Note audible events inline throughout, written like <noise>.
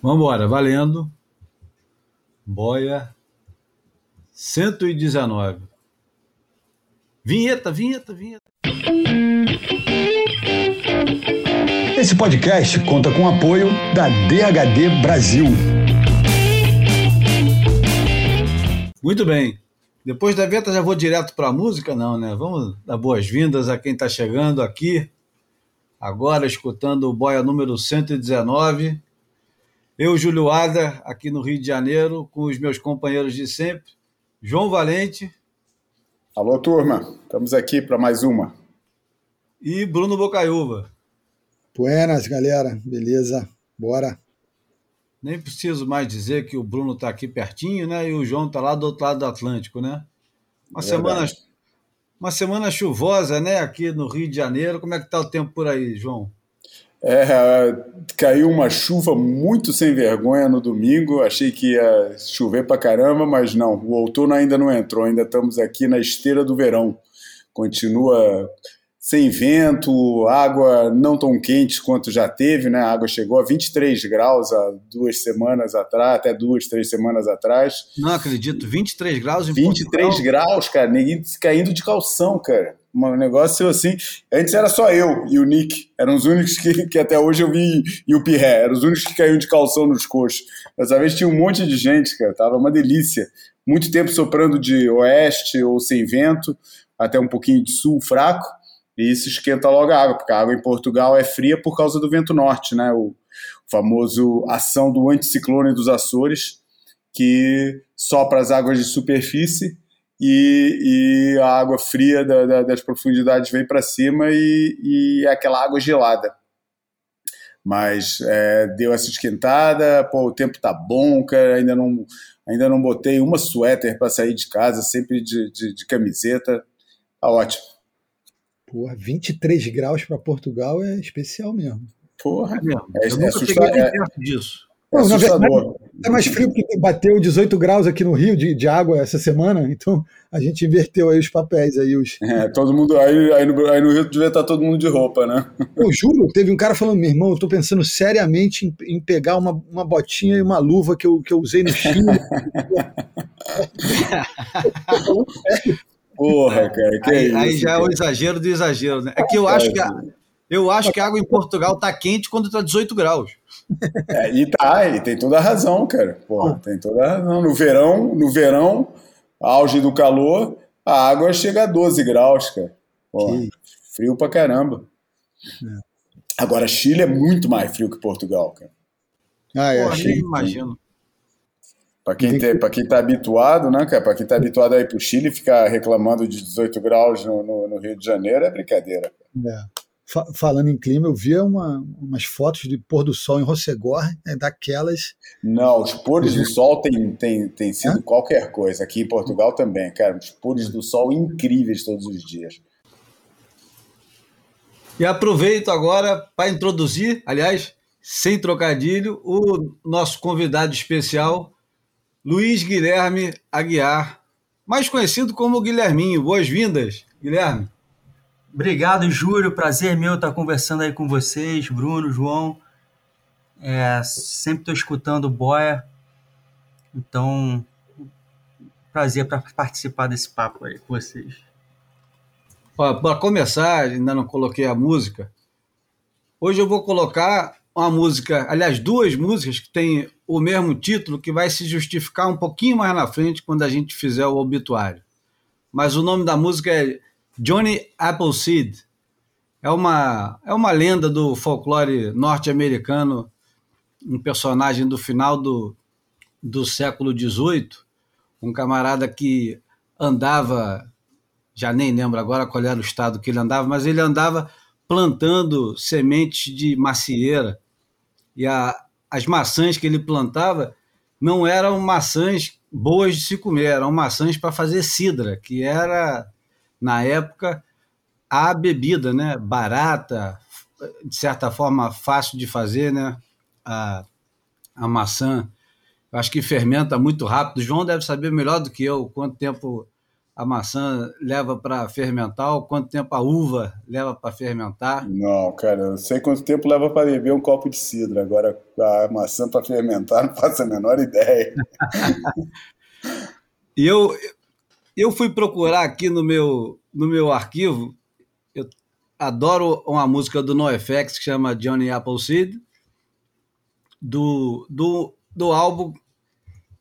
Vamos embora, valendo. Boia 119. Vinheta, vinheta, vinheta. Esse podcast conta com o apoio da DHD Brasil. Muito bem. Depois da vinheta já vou direto para a música? Não, né? Vamos dar boas-vindas a quem está chegando aqui, agora escutando o Boia número 119. Eu, Júlio Ada, aqui no Rio de Janeiro, com os meus companheiros de sempre, João Valente. Alô, turma. Estamos aqui para mais uma. E Bruno Bocaiúva. Buenas, galera. Beleza? Bora. Nem preciso mais dizer que o Bruno está aqui pertinho, né? E o João está lá do outro lado do Atlântico, né? Uma semana, uma semana chuvosa, né? Aqui no Rio de Janeiro. Como é que está o tempo por aí, João? É, caiu uma chuva muito sem vergonha no domingo. Achei que ia chover pra caramba, mas não. O outono ainda não entrou. Ainda estamos aqui na esteira do verão. Continua sem vento, água não tão quente quanto já teve, né? A água chegou a 23 graus há duas semanas atrás, até duas, três semanas atrás. Não acredito, 23 graus em 23 Portugal? graus, cara, ninguém caindo de calção, cara. Um negócio assim. Antes era só eu e o Nick. Eram os únicos que, que até hoje eu vi. E o Pirré. Eram os únicos que caíam de calção nos coxos. Dessa vez tinha um monte de gente, cara. Tava uma delícia. Muito tempo soprando de oeste ou sem vento, até um pouquinho de sul fraco. E isso esquenta logo a água, porque a água em Portugal é fria por causa do vento norte, né? O famoso ação do anticiclone dos Açores, que sopra as águas de superfície e, e a água fria da, da, das profundidades vem para cima e, e é aquela água gelada. Mas é, deu essa esquentada, pô, o tempo tá bom, cara, ainda não, ainda não botei uma suéter para sair de casa, sempre de, de, de camiseta, tá ótimo. Porra, 23 graus para Portugal é especial mesmo. Porra, É mesmo. é, Eu é nunca assustador. É, perto disso. É assustador. É mais frio porque bateu 18 graus aqui no Rio de, de água essa semana, então a gente inverteu aí os papéis aí. Os... É, todo mundo, aí, aí, no, aí no Rio devia estar todo mundo de roupa, né? Eu juro, teve um cara falando, meu irmão, eu tô pensando seriamente em, em pegar uma, uma botinha e uma luva que eu, que eu usei no Chile. <laughs> Porra, cara, que aí, isso. aí já é o cara. exagero do exagero, né? É que eu acho que a, eu acho que a água em Portugal tá quente quando tá 18 graus. É, e tá, e tem toda a razão, cara. Porra, tem toda a razão. No verão, no verão, auge do calor, a água chega a 12 graus, cara. Porra, Que- frio pra caramba. É. Agora, Chile é muito mais frio que Portugal, cara. Ah, é, Porra, achei. nem imagino. Pra quem, Tem pra quem tá habituado, né, cara? Pra quem tá habituado a ir pro Chile, ficar reclamando de 18 graus no, no- no Rio de Janeiro é brincadeira. É. Fa- falando em clima, eu via uma, umas fotos de pôr do sol em Rossegor, é daquelas. Não, os pôres do sol tem, tem, tem sido qualquer coisa. Aqui em Portugal também, cara. Os pôres do sol incríveis todos os dias. E aproveito agora para introduzir, aliás, sem trocadilho, o nosso convidado especial, Luiz Guilherme Aguiar, mais conhecido como Guilherminho. Boas-vindas, Guilherme. Obrigado, Júlio. Prazer meu estar conversando aí com vocês, Bruno, João. É, sempre estou escutando o Boia. Então, prazer para participar desse papo aí com vocês. Para começar, ainda não coloquei a música. Hoje eu vou colocar uma música, aliás, duas músicas que têm o mesmo título, que vai se justificar um pouquinho mais na frente quando a gente fizer o obituário. Mas o nome da música é Johnny Appleseed. É uma, é uma lenda do folclore norte-americano, um personagem do final do, do século XVIII, um camarada que andava já nem lembro agora qual era o estado que ele andava, mas ele andava plantando sementes de macieira. E a, as maçãs que ele plantava não eram maçãs boas de se comer, eram maçãs para fazer cidra, que era, na época, a bebida, né? barata, de certa forma fácil de fazer, né? a, a maçã. Eu acho que fermenta muito rápido. O João deve saber melhor do que eu quanto tempo a maçã leva para fermentar, ou quanto tempo a uva leva para fermentar? Não, cara, eu sei quanto tempo leva para beber um copo de cidra. Agora, a maçã para fermentar, não faço a menor ideia. e <laughs> eu, eu fui procurar aqui no meu, no meu arquivo, eu adoro uma música do NoFX que chama Johnny Appleseed, do, do, do álbum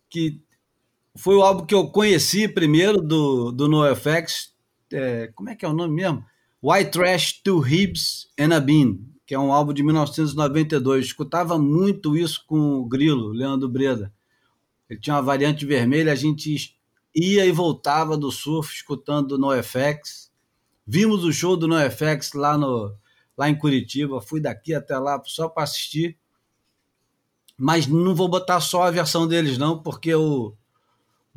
que foi o álbum que eu conheci primeiro do, do NoFX. É, como é que é o nome mesmo? White Trash, Two Ribs and a Bean, que é um álbum de 1992. escutava muito isso com o Grilo, Leandro Breda. Ele tinha uma variante vermelha, a gente ia e voltava do surf escutando NoFX. Vimos o show do NoFX lá, no, lá em Curitiba, fui daqui até lá só para assistir. Mas não vou botar só a versão deles, não, porque o,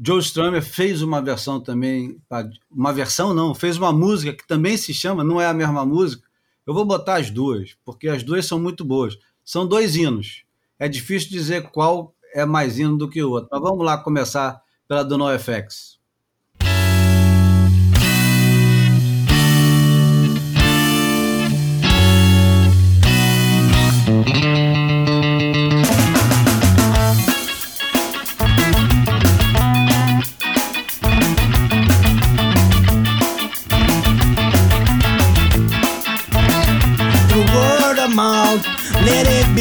Joe Strummer fez uma versão também, uma versão não, fez uma música que também se chama, não é a mesma música. Eu vou botar as duas, porque as duas são muito boas. São dois hinos. É difícil dizer qual é mais hino do que o outro. Mas vamos lá começar pela do NoFX.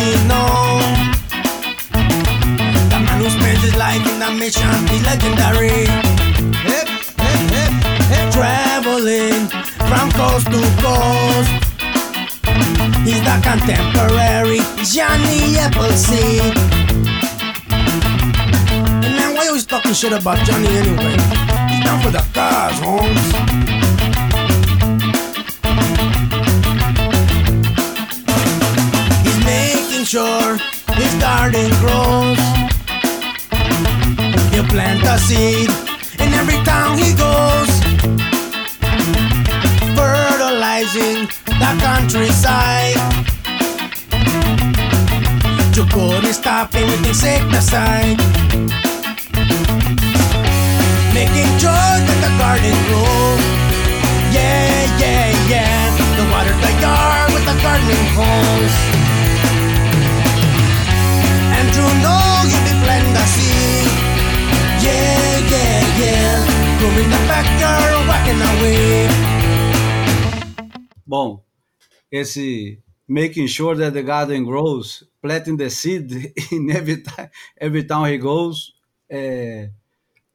contemporary talking shit about Johnny anyway? He's down for the cars, making sure his garden grows. He'll plant a seed in every town he goes. Fertilizing the countryside you couldn't stop anything sick aside. Making sure that the garden grows. Yeah, yeah, yeah. The water the yard with the gardening hose. And you know you be planting the seed. Yeah, yeah, yeah. Growing the backyard, whacking away. Bom, esse Making Sure That the Garden Grows Planting the Seed in Every, every Town He Goes, é,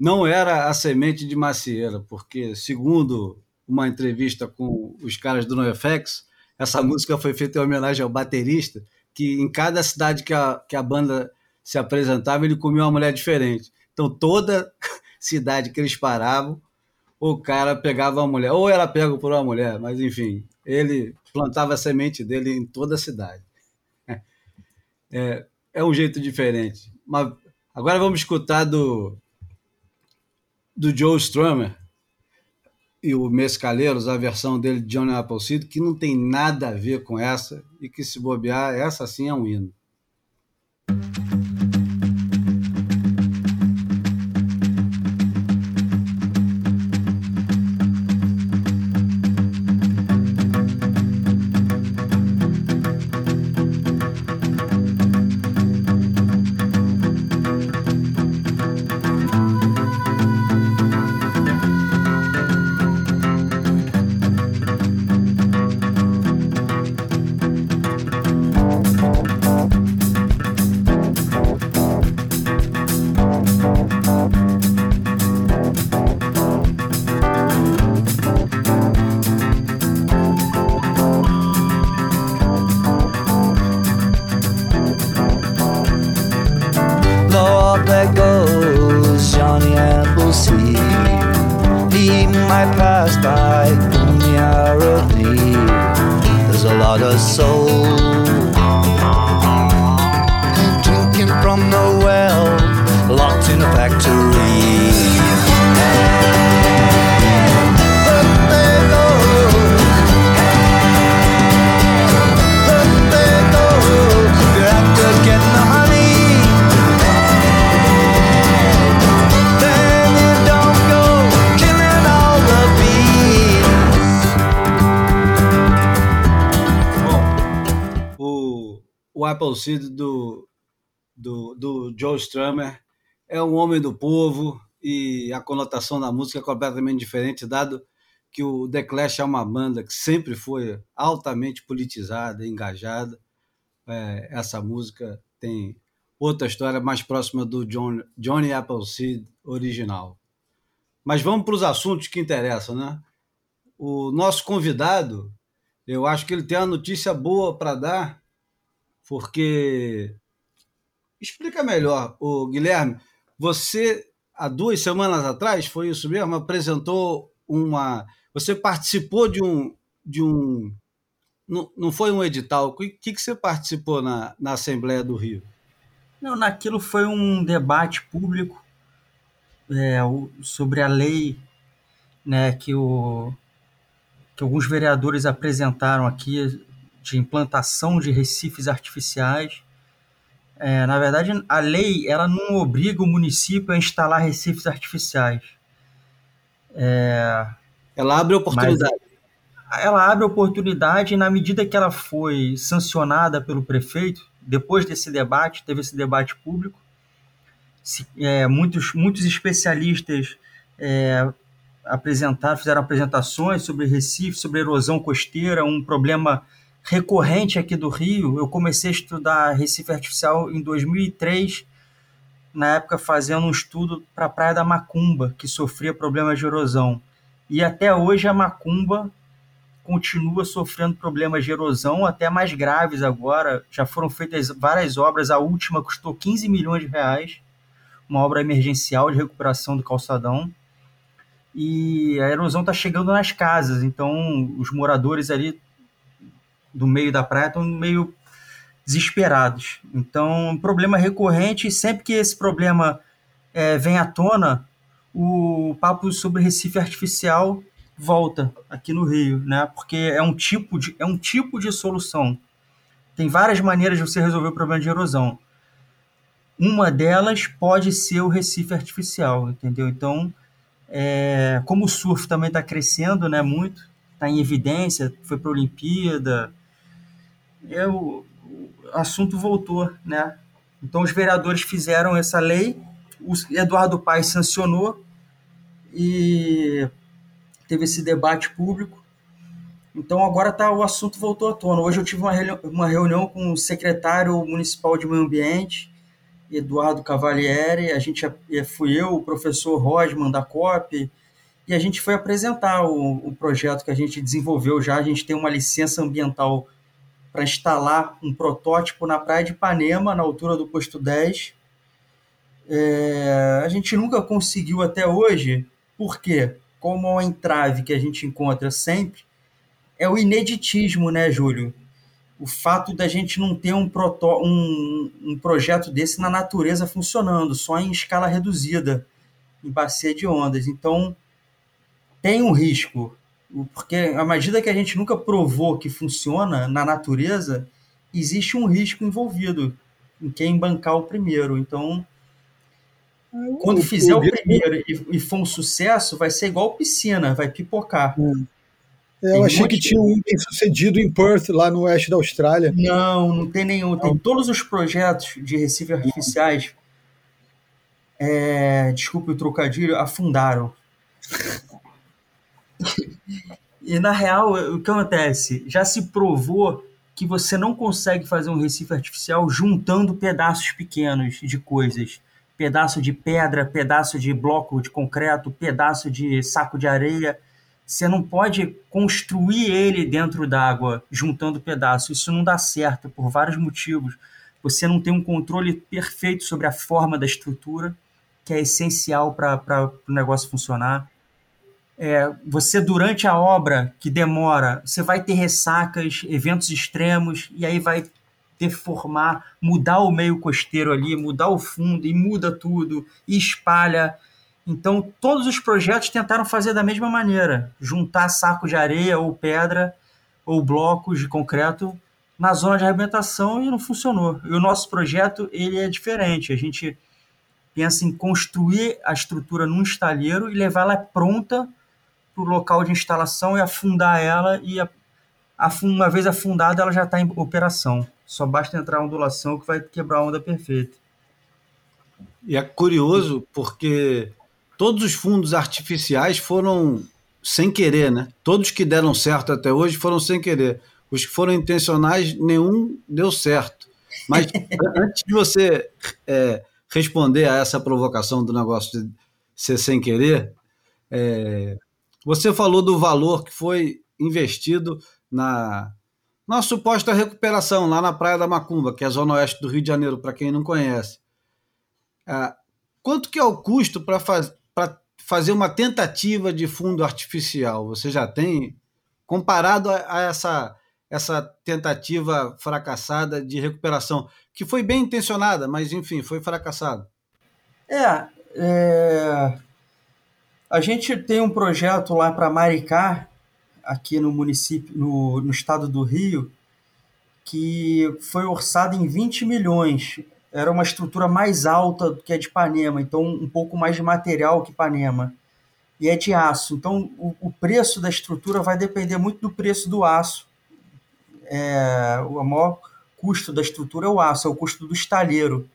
não era a semente de macieira, porque, segundo uma entrevista com os caras do NoFX, essa música foi feita em homenagem ao baterista, que em cada cidade que a, que a banda se apresentava, ele comia uma mulher diferente. Então, toda <laughs> cidade que eles paravam, o cara pegava uma mulher, ou era pego por uma mulher, mas enfim, ele plantava a semente dele em toda a cidade <laughs> é, é um jeito diferente. Mas agora vamos escutar do, do Joe Strummer e o Mescaleiros, a versão dele de Johnny Appleseed, que não tem nada a ver com essa e que se bobear, essa sim é um hino. Appleseed do, do, do Joe Strummer. É um homem do povo e a conotação da música é completamente diferente, dado que o The Clash é uma banda que sempre foi altamente politizada, engajada. É, essa música tem outra história mais próxima do John, Johnny Appleseed original. Mas vamos para os assuntos que interessam, né? O nosso convidado, eu acho que ele tem uma notícia boa para dar, porque explica melhor, o Guilherme. Você há duas semanas atrás, foi isso mesmo, apresentou uma. Você participou de um. De um não, não foi um edital. O que, que você participou na, na Assembleia do Rio? Não, naquilo foi um debate público é, sobre a lei né, que, o, que alguns vereadores apresentaram aqui de implantação de recifes artificiais. É, na verdade, a lei ela não obriga o município a instalar recifes artificiais. É, ela abre oportunidade. Ela abre oportunidade e na medida que ela foi sancionada pelo prefeito, depois desse debate, teve esse debate público, se, é, muitos, muitos especialistas é, apresentaram, fizeram apresentações sobre Recife, sobre erosão costeira, um problema recorrente aqui do Rio. Eu comecei a estudar Recife Artificial em 2003, na época fazendo um estudo para a Praia da Macumba, que sofria problemas de erosão. E até hoje a Macumba continua sofrendo problemas de erosão, até mais graves agora. Já foram feitas várias obras, a última custou 15 milhões de reais, uma obra emergencial de recuperação do calçadão. E a erosão está chegando nas casas, então os moradores ali do meio da praia estão meio desesperados. Então, um problema recorrente, e sempre que esse problema é, vem à tona, o papo sobre Recife artificial volta aqui no Rio, né? Porque é um tipo de, é um tipo de solução. Tem várias maneiras de você resolver o problema de erosão. Uma delas pode ser o Recife artificial, entendeu? Então, é, como o surf também está crescendo, né? Muito, está em evidência, foi para a Olimpíada, é, o, o assunto voltou, né? Então, os vereadores fizeram essa lei, o Eduardo Paes sancionou e teve esse debate público. Então agora tá, o assunto voltou à tona. Hoje eu tive uma, reunião, uma reunião com o secretário municipal de meio ambiente, Eduardo Cavalieri, a gente fui eu, o professor Rosman da COP, e a gente foi apresentar o, o projeto que a gente desenvolveu já. A gente tem uma licença ambiental para instalar um protótipo na praia de Ipanema, na altura do posto 10. É, a gente nunca conseguiu até hoje, por quê? como o entrave que a gente encontra sempre, é o ineditismo, né, Júlio? O fato da gente não ter um, proto, um, um projeto desse na natureza funcionando, só em escala reduzida, em bacia de ondas. Então, tem um risco, porque à medida que a gente nunca provou que funciona na natureza, existe um risco envolvido em quem bancar o primeiro. Então, quando fizer o primeiro e, for um sucesso, vai ser igual piscina, vai pipocar. É. Eu achei que tinha um bem sucedido em Perth, lá no oeste da Austrália. Não, não tem nenhum. Tem todos os projetos de Recife artificiais, é, desculpe o trocadilho, afundaram. <laughs> <laughs> e na real, o que acontece? Já se provou que você não consegue fazer um Recife artificial juntando pedaços pequenos de coisas pedaço de pedra, pedaço de bloco de concreto, pedaço de saco de areia. Você não pode construir ele dentro d'água, juntando pedaços. Isso não dá certo por vários motivos. Você não tem um controle perfeito sobre a forma da estrutura, que é essencial para o negócio funcionar. É, você, durante a obra que demora, você vai ter ressacas, eventos extremos, e aí vai deformar, mudar o meio costeiro ali, mudar o fundo e muda tudo e espalha. Então, todos os projetos tentaram fazer da mesma maneira, juntar saco de areia ou pedra ou blocos de concreto na zona de arrebentação e não funcionou. E o nosso projeto ele é diferente. A gente pensa em construir a estrutura num estalheiro e levar ela pronta para o local de instalação e afundar ela e afun- uma vez afundada, ela já está em operação. Só basta entrar a ondulação que vai quebrar a onda perfeita. E é curioso porque todos os fundos artificiais foram sem querer, né? Todos que deram certo até hoje foram sem querer. Os que foram intencionais, nenhum deu certo. Mas <laughs> antes de você é, responder a essa provocação do negócio de ser sem querer, é, você falou do valor que foi investido na, na suposta recuperação lá na Praia da Macumba, que é a zona oeste do Rio de Janeiro, para quem não conhece. Ah, quanto que é o custo para faz, fazer uma tentativa de fundo artificial? Você já tem, comparado a, a essa, essa tentativa fracassada de recuperação, que foi bem intencionada, mas enfim, foi fracassada. É, é, a gente tem um projeto lá para Maricá, aqui no município, no, no estado do Rio, que foi orçado em 20 milhões. Era uma estrutura mais alta do que a de Ipanema, então um pouco mais de material que Ipanema. E é de aço. Então o, o preço da estrutura vai depender muito do preço do aço. É, o maior custo da estrutura é o aço, é o custo do estalheiro.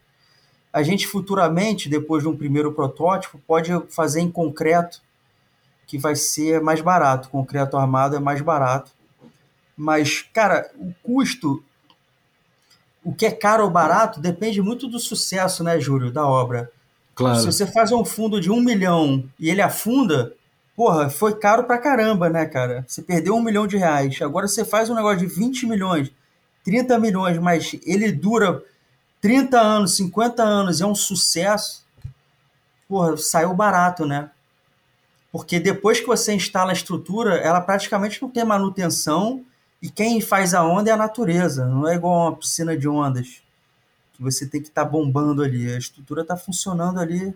A gente futuramente, depois de um primeiro protótipo, pode fazer em concreto, que vai ser mais barato. Concreto armado é mais barato. Mas, cara, o custo, o que é caro ou barato, depende muito do sucesso, né, Júlio, da obra. Claro. Se você faz um fundo de um milhão e ele afunda, porra, foi caro pra caramba, né, cara? Você perdeu um milhão de reais. Agora você faz um negócio de 20 milhões, 30 milhões, mas ele dura 30 anos, 50 anos, é um sucesso. Porra, saiu barato, né? Porque depois que você instala a estrutura, ela praticamente não tem manutenção e quem faz a onda é a natureza, não é igual uma piscina de ondas que você tem que estar tá bombando ali. A estrutura está funcionando ali.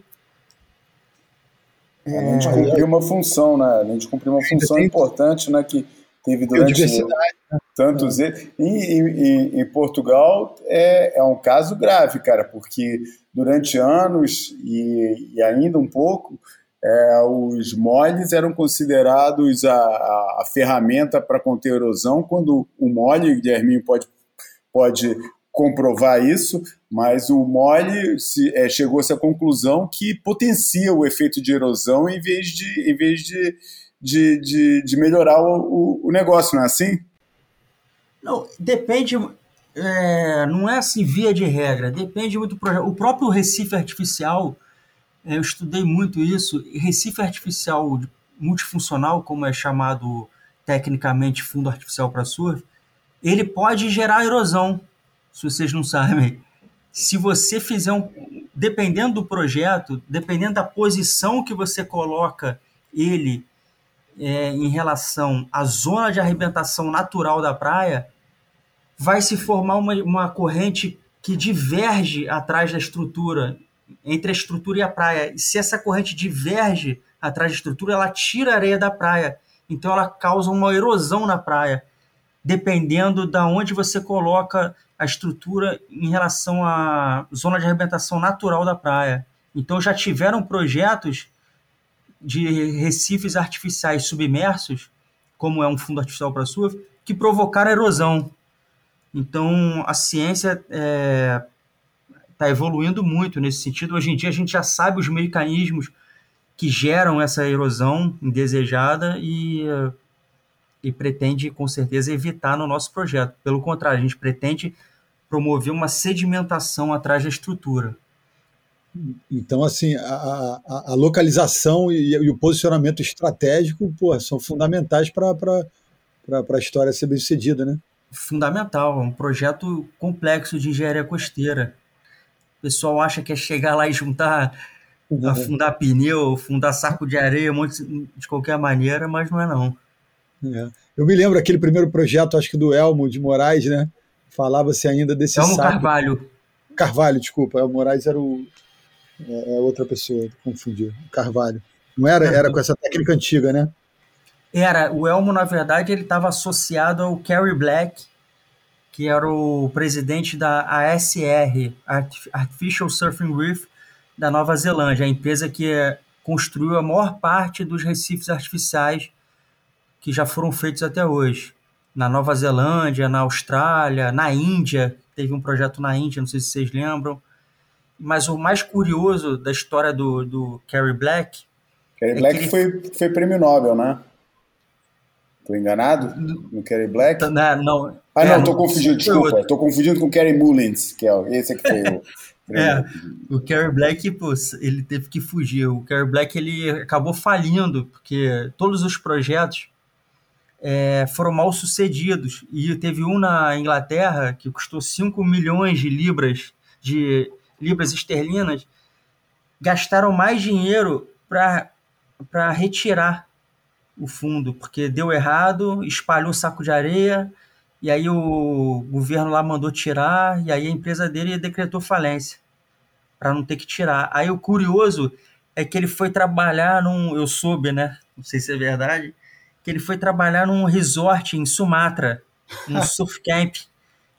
É... A gente cumpriu uma função, né? A gente cumpriu uma <laughs> função importante, né? Que teve durante né? Tantos em, em, Portugal é, é um caso grave, cara, porque durante anos e, e ainda um pouco é, os moles eram considerados a, a, a ferramenta para conter erosão, quando o mole, o Guilherminho pode, pode comprovar isso, mas o mole se, é, chegou-se à conclusão que potencia o efeito de erosão em vez de, em vez de, de, de, de melhorar o, o, negócio, não é assim? Não, depende, é, não é assim via de regra, depende muito do projeto. O próprio Recife Artificial eu estudei muito isso. Recife artificial multifuncional, como é chamado tecnicamente fundo artificial para surf, ele pode gerar erosão, se vocês não sabem. Se você fizer um. Dependendo do projeto, dependendo da posição que você coloca ele é, em relação à zona de arrebentação natural da praia, vai se formar uma, uma corrente que diverge atrás da estrutura entre a estrutura e a praia. E se essa corrente diverge atrás da estrutura, ela tira a areia da praia. Então ela causa uma erosão na praia, dependendo da onde você coloca a estrutura em relação à zona de arrebentação natural da praia. Então já tiveram projetos de recifes artificiais submersos, como é um fundo artificial para surf, que provocaram erosão. Então a ciência é, está evoluindo muito nesse sentido. Hoje em dia a gente já sabe os mecanismos que geram essa erosão indesejada e, e pretende com certeza evitar no nosso projeto. Pelo contrário, a gente pretende promover uma sedimentação atrás da estrutura. Então, assim, a, a, a localização e, e, o posicionamento estratégico pô, são fundamentais para a história ser bem sucedida, né? Fundamental, é um projeto complexo de engenharia costeira pessoal acha que é chegar lá e juntar, uhum. afundar pneu, fundar saco de areia, um monte de qualquer maneira, mas não é não. É. Eu me lembro aquele primeiro projeto, acho que do Elmo de Moraes, né? Falava-se ainda desse Elmo saco. Carvalho. Carvalho, desculpa. Elmo Moraes era o é, é outra pessoa, confundi. Carvalho. Não era? Era com essa técnica antiga, né? Era. O Elmo, na verdade, ele estava associado ao Kerry Black, que era o presidente da ASR, Artificial Surfing Reef, da Nova Zelândia, a empresa que é, construiu a maior parte dos recifes artificiais que já foram feitos até hoje. na Nova Zelândia, na Austrália, na Índia. Teve um projeto na Índia, não sei se vocês lembram. Mas o mais curioso da história do, do Carrie Black. Carrie é Black ele- foi, foi prêmio Nobel, né? Tô enganado? No Carrie Black? Né, não, Ah, é, não, tô não- confundindo, desculpa. Tô confundindo com Carrie Mullins, que é o- esse aqui foi o. <laughs> É, o Carrie Black, pô, ele teve que fugir. O Carrie Black ele acabou falindo, porque todos os projetos é, foram mal sucedidos. E teve um na Inglaterra que custou 5 milhões de libras, de libras esterlinas, gastaram mais dinheiro para retirar o fundo, porque deu errado, espalhou saco de areia, e aí o governo lá mandou tirar, e aí a empresa dele decretou falência, para não ter que tirar. Aí o curioso é que ele foi trabalhar num, eu soube, né? Não sei se é verdade, que ele foi trabalhar num resort em Sumatra, num <laughs> surf camp.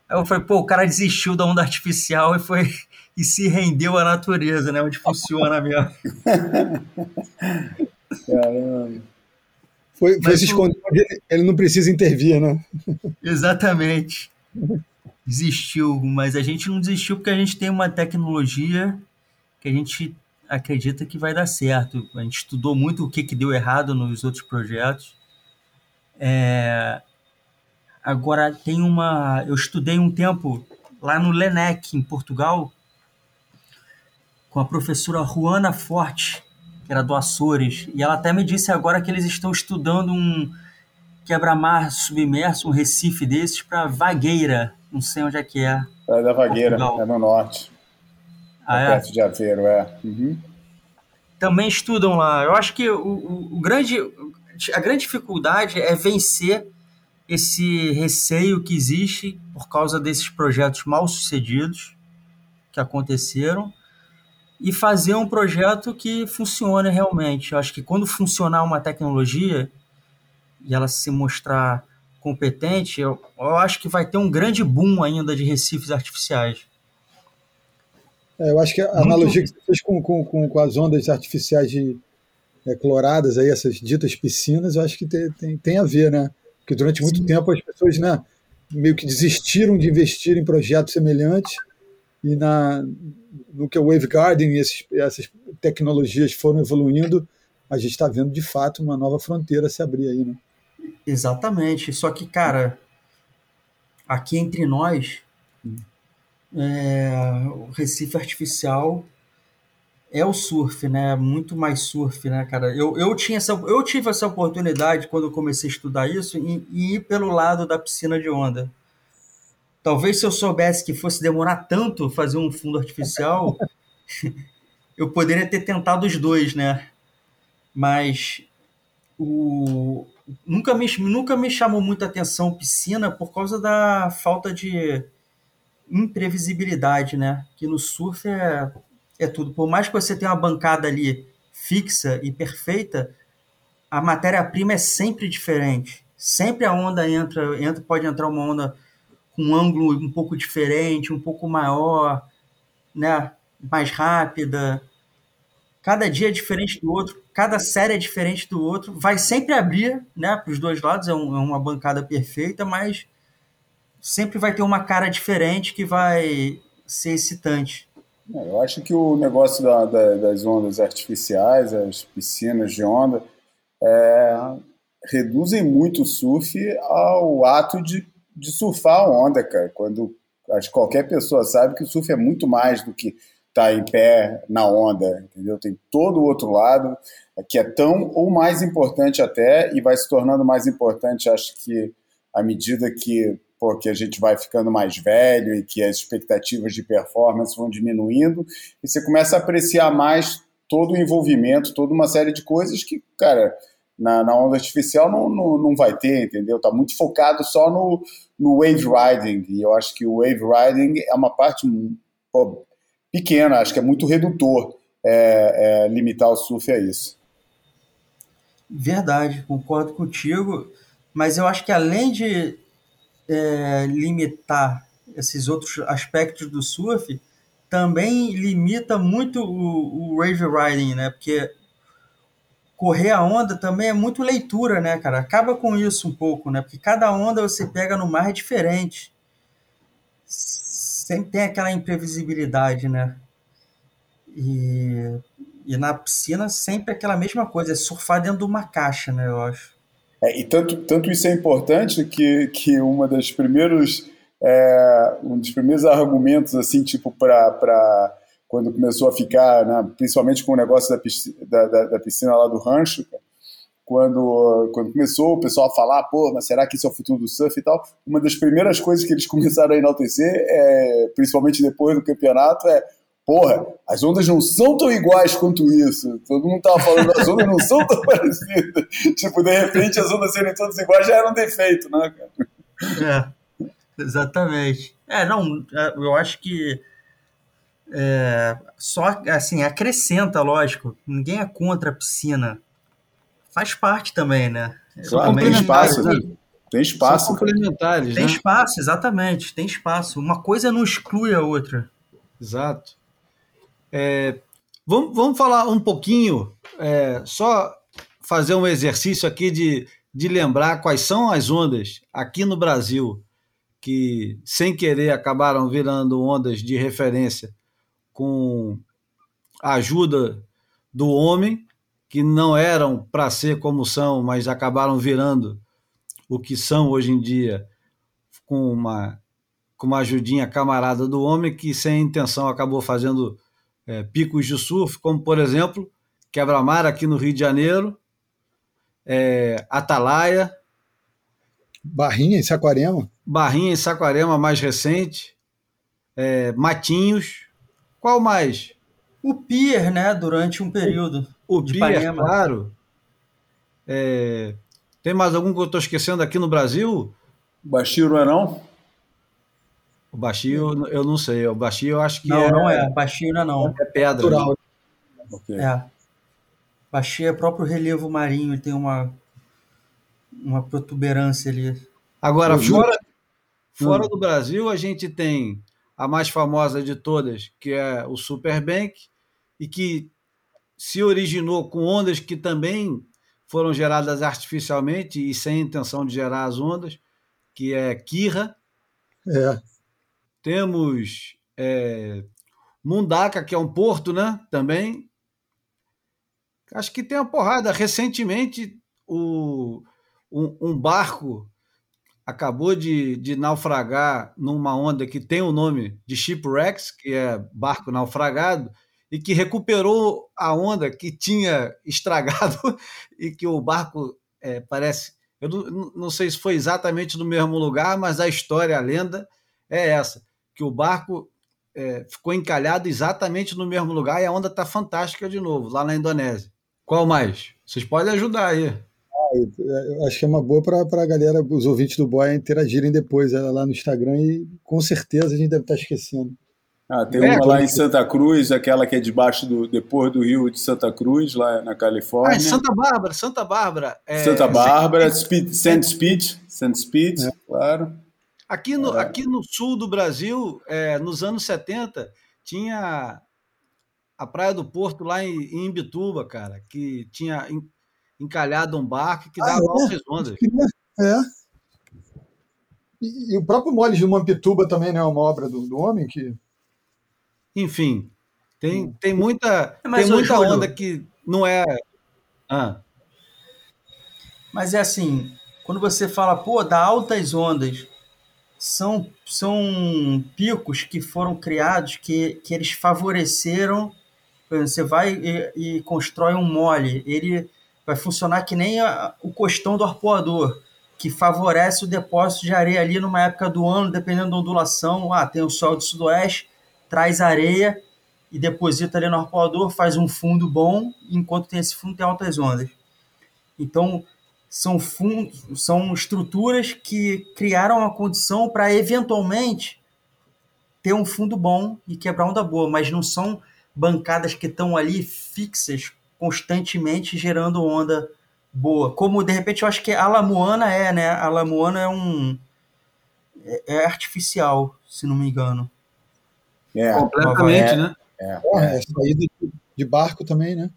Aí eu falei, pô, o cara desistiu da onda artificial e foi e se rendeu à natureza, né? Onde funciona mesmo. <laughs> Caramba. Foi, foi se esconder onde ele, não precisa intervir, né? Exatamente. Desistiu, mas a gente não desistiu porque a gente tem uma tecnologia que a gente acredita que vai dar certo. A gente estudou muito o que, que deu errado nos outros projetos. É, Agora tem uma. Eu estudei um tempo lá no LENEC, em Portugal, com a professora Juana Forte, era do Açores, e ela até me disse agora que eles estão estudando um quebra-mar submerso, um recife desses, para Vagueira. Não sei onde é que é. É da Vagueira, Portugal. é no norte. Ah, é? perto de Aveiro, é. Uhum. também estudam lá. Eu acho que o, o- o grande, a grande dificuldade é vencer esse receio que existe por causa desses projetos mal sucedidos que aconteceram e fazer um projeto que funcione realmente. Eu acho que quando funcionar uma tecnologia e ela se mostrar competente, eu, eu acho que vai ter um grande boom ainda de recifes artificiais. É, eu acho que a Muito- analogia que você fez com, com, com, com as ondas artificiais de, é, cloradas, aí, essas ditas piscinas, eu acho que tem, tem, tem a ver, né? Porque durante muito Sim. tempo as pessoas né, meio que desistiram de investir em projetos semelhantes e na, no que o Wavegarden e esses, essas tecnologias foram evoluindo, a gente está vendo de fato uma nova fronteira se abrir aí, né? Exatamente. Só que, cara, aqui entre nós, é, o Recife Artificial é o surf, né? Muito mais surf, né, cara? Eu, eu, tinha essa, eu tive essa oportunidade quando eu comecei a estudar isso e, e ir pelo lado da piscina de onda. Talvez se eu soubesse que fosse demorar tanto fazer um fundo artificial, <laughs> eu poderia ter tentado os dois, né? Mas o, nunca, me, nunca me chamou muita atenção piscina por causa da falta de imprevisibilidade, né? Que no surf é, é tudo. Por mais que você tenha uma bancada ali fixa e perfeita, a matéria-prima é sempre diferente. Sempre a onda entra, entra, pode entrar uma onda com um ângulo um pouco diferente, um pouco maior, né? mais rápida. Cada dia é diferente do outro, cada série é diferente do outro. Vai sempre abrir né, para os dois lados, é, um- é uma bancada perfeita, mas sempre vai ter uma cara diferente que vai ser excitante. É, Eu acho que o negócio da- da- das ondas artificiais, as piscinas de onda, é, reduzem muito o surf ao ato de, de surfar a onda, cara. Quando acho que qualquer pessoa sabe que o surf é muito mais do que estar em pé na onda, entendeu? Tem todo o outro lado que é tão ou mais importante até e vai se tornando mais importante, acho que à medida que pô, que a gente vai ficando mais velho e que as expectativas de performance vão diminuindo, e você começa a apreciar mais todo o envolvimento, toda uma série de coisas que, cara, na, na onda artificial não, não, não vai ter, entendeu? Tá muito focado só no, no wave riding, e eu acho que o wave riding é uma parte pô, pequena, acho que é muito redutor é, é, limitar o surf a isso. Verdade, concordo contigo, mas eu acho que além de é, limitar esses outros aspectos do surf, também limita muito o, o wave riding, né? Porque correr a onda também é muito leitura, né, cara? Acaba com isso um pouco, né? Porque cada onda você pega no mar é diferente. Sempre tem aquela imprevisibilidade, né? E, e na piscina sempre aquela mesma coisa, é surfar dentro de uma caixa, né, eu acho. É, e tanto, tanto isso é importante que, que uma das primeiros é, um dos primeiros argumentos assim tipo para quando começou a ficar, né, principalmente com o negócio da piscina, da, da, da piscina lá do rancho, quando, quando começou o pessoal a falar, pô, mas será que isso é o futuro do surf e tal? Uma das primeiras coisas que eles <laughs> começaram a enaltecer, é, principalmente depois do campeonato, é porra, as ondas não são tão iguais quanto isso. Todo mundo tava falando, as ondas não são tão <laughs> parecidas. tipo, de repente as ondas serem todas iguais já era um defeito, né, cara? É, exatamente. É, não, é, eu acho que é, só, assim, acrescenta, lógico. Ninguém é contra a piscina. Faz parte também, né? Claro, tem espaço, né? Tem espaço. São complementares, Tem né? espaço, exatamente. Tem espaço. Uma coisa não exclui a outra. Exato. É, vamos, vamos falar um pouquinho, é, só fazer um exercício aqui de, de lembrar quais são as ondas aqui no Brasil que, sem querer, acabaram virando ondas de referência com a ajuda do homem, que não eram para ser como são, mas acabaram virando o que são hoje em dia, com uma, com uma ajudinha camarada do homem, que sem intenção acabou fazendo é, picos de surf, como por exemplo, Quebra-Mar aqui no Rio de Janeiro, é, Atalaia. Barrinha em Saquarema. Barrinha em Saquarema, mais recente. É, Matinhos. Qual mais? O Pier, né? Durante um período. O, o Pier, Ipanema. claro. É, tem mais algum que eu estou esquecendo aqui no Brasil? Baixio não é não? O baixio, eu não sei. O baixio eu acho que não, é... Não, é. Baixio não é não. É pedra. Natural. Okay. É. Baixio é próprio relevo marinho, ele tem uma, uma protuberância ali. Agora, fora, fora do Brasil, a gente tem a mais famosa de todas, que é o Superbank, e que se originou com ondas que também foram geradas artificialmente e sem intenção de gerar as ondas, que é Kira. É. Temos é, Mundaka, que é um porto, né? Também. Acho que tem uma porrada. Recentemente, o, um, um barco acabou de, de, naufragar numa onda que tem o nome de shipwrecks, que é barco naufragado, e que recuperou a onda que tinha <laughs> estragado e que o barco é, parece. Eu não, não sei se foi exatamente no mesmo lugar, mas a história, a lenda é essa que o barco é, ficou encalhado exatamente no mesmo lugar e a onda está fantástica de novo, lá na Indonésia. Qual mais? Vocês podem ajudar aí. Eu acho que é uma boa para a galera, os ouvintes do Boia, interagirem depois lá no Instagram e com certeza a gente deve estar tá esquecendo. Ah, tem é, uma lá em Santa Cruz, aquela que é debaixo do depois do Rio de Santa Cruz, lá na Califórnia. Ah, Santa Bárbara, Santa Bárbara. É... Santa Bárbara, Speed, Sand Speed, Sand Speed, é. claro. Aqui no, é. aqui no sul do Brasil, é, nos anos 70, tinha a Praia do Porto lá em, em Imbituba, cara, que tinha encalhado um barco que dava ah, é? altas ondas. É. E, e, o próprio Moles de Mampituba também né, é uma obra do, do homem que. Enfim, tem, hum. tem muita, é, tem muita Júlio, onda que não é. Ah. Mas é assim, quando você fala, pô, dá altas ondas, são, são picos que foram criados que, que eles favoreceram. Você vai e, e constrói um mole, ele vai funcionar que nem a, o costão do arpoador, que favorece o depósito de areia ali numa época do ano, dependendo da ondulação. Ah, tem o sol do sudoeste, traz areia e deposita ali no arpoador, faz um fundo bom, enquanto tem esse fundo tem altas ondas. Então, são, fundos, são estruturas que criaram uma condição para eventualmente ter um fundo bom e quebrar onda boa, mas não são bancadas que estão ali fixas constantemente gerando onda boa. Como de repente eu acho que a Lamoana é, né? A Lamoana é um é, é artificial, se não me engano. É, completamente, é, né? É, é. é saída de barco também, né?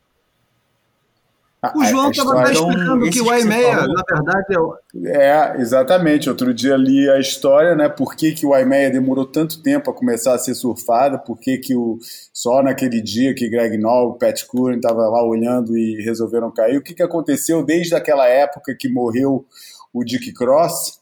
O João estava até explicando que o I-6, na verdade, é o... É, exatamente. Outro dia li a história, né? Por que, que o I-6 demorou tanto tempo a começar a ser surfado, por que, que o... só naquele dia que Greg Noll, Pat Curran estava lá olhando e resolveram cair. O que, que aconteceu desde aquela época que morreu o Dick Cross?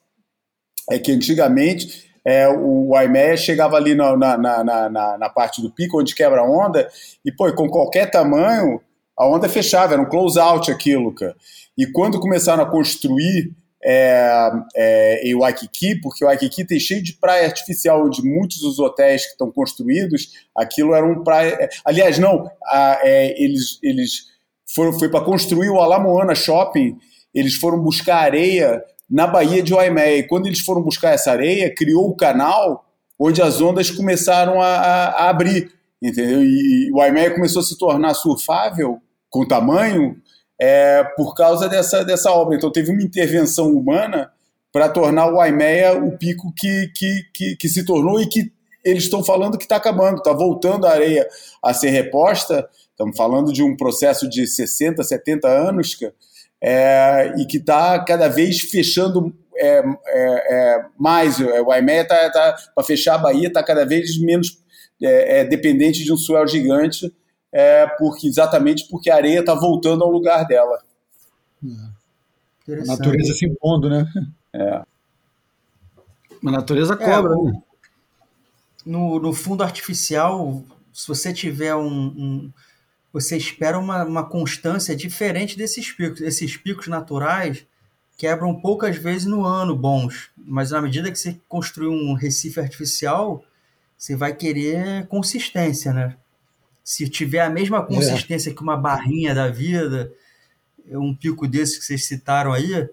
É que antigamente é, o I-6 chegava ali na, na, na, na, na parte do pico, onde quebra onda, e pô, com qualquer tamanho a onda fechava, era um close-out aquilo, cara. E quando começaram a construir é, é, em Waikiki, porque o Waikiki tem cheio de praia artificial, onde muitos dos hotéis que estão construídos, aquilo era um praia... É, aliás, não, a, é, eles, eles foram, foi para construir o Alamoana Shopping, eles foram buscar areia na Baía de Waimea, e quando eles foram buscar essa areia, criou o canal onde as ondas começaram a, a, a abrir, entendeu? E, e Waimea começou a se tornar surfável com tamanho é, por causa dessa, dessa obra. Então teve uma intervenção humana para tornar o Aimeia o pico que, que, que, que, se tornou e que eles estão falando que está acabando, está voltando a areia a ser reposta. Estamos falando de um processo de 60, 70 anos, é, e que está cada vez fechando é, é, é mais. O Aimeia está tá, para fechar a Bahia, está cada vez menos é, é, dependente de um swell gigante é porque exatamente porque a areia está voltando ao lugar dela. É. A natureza se impondo, né? É. A natureza cobra, é, né? No, no fundo artificial, se você tiver um, um você espera uma, uma constância diferente desses picos. Esses picos naturais quebram poucas vezes no ano bons, mas na medida que você construir um recife artificial, você vai querer consistência, né? Se tiver a mesma é. consistência é. que uma barrinha da vida, um pico desse que vocês citaram aí,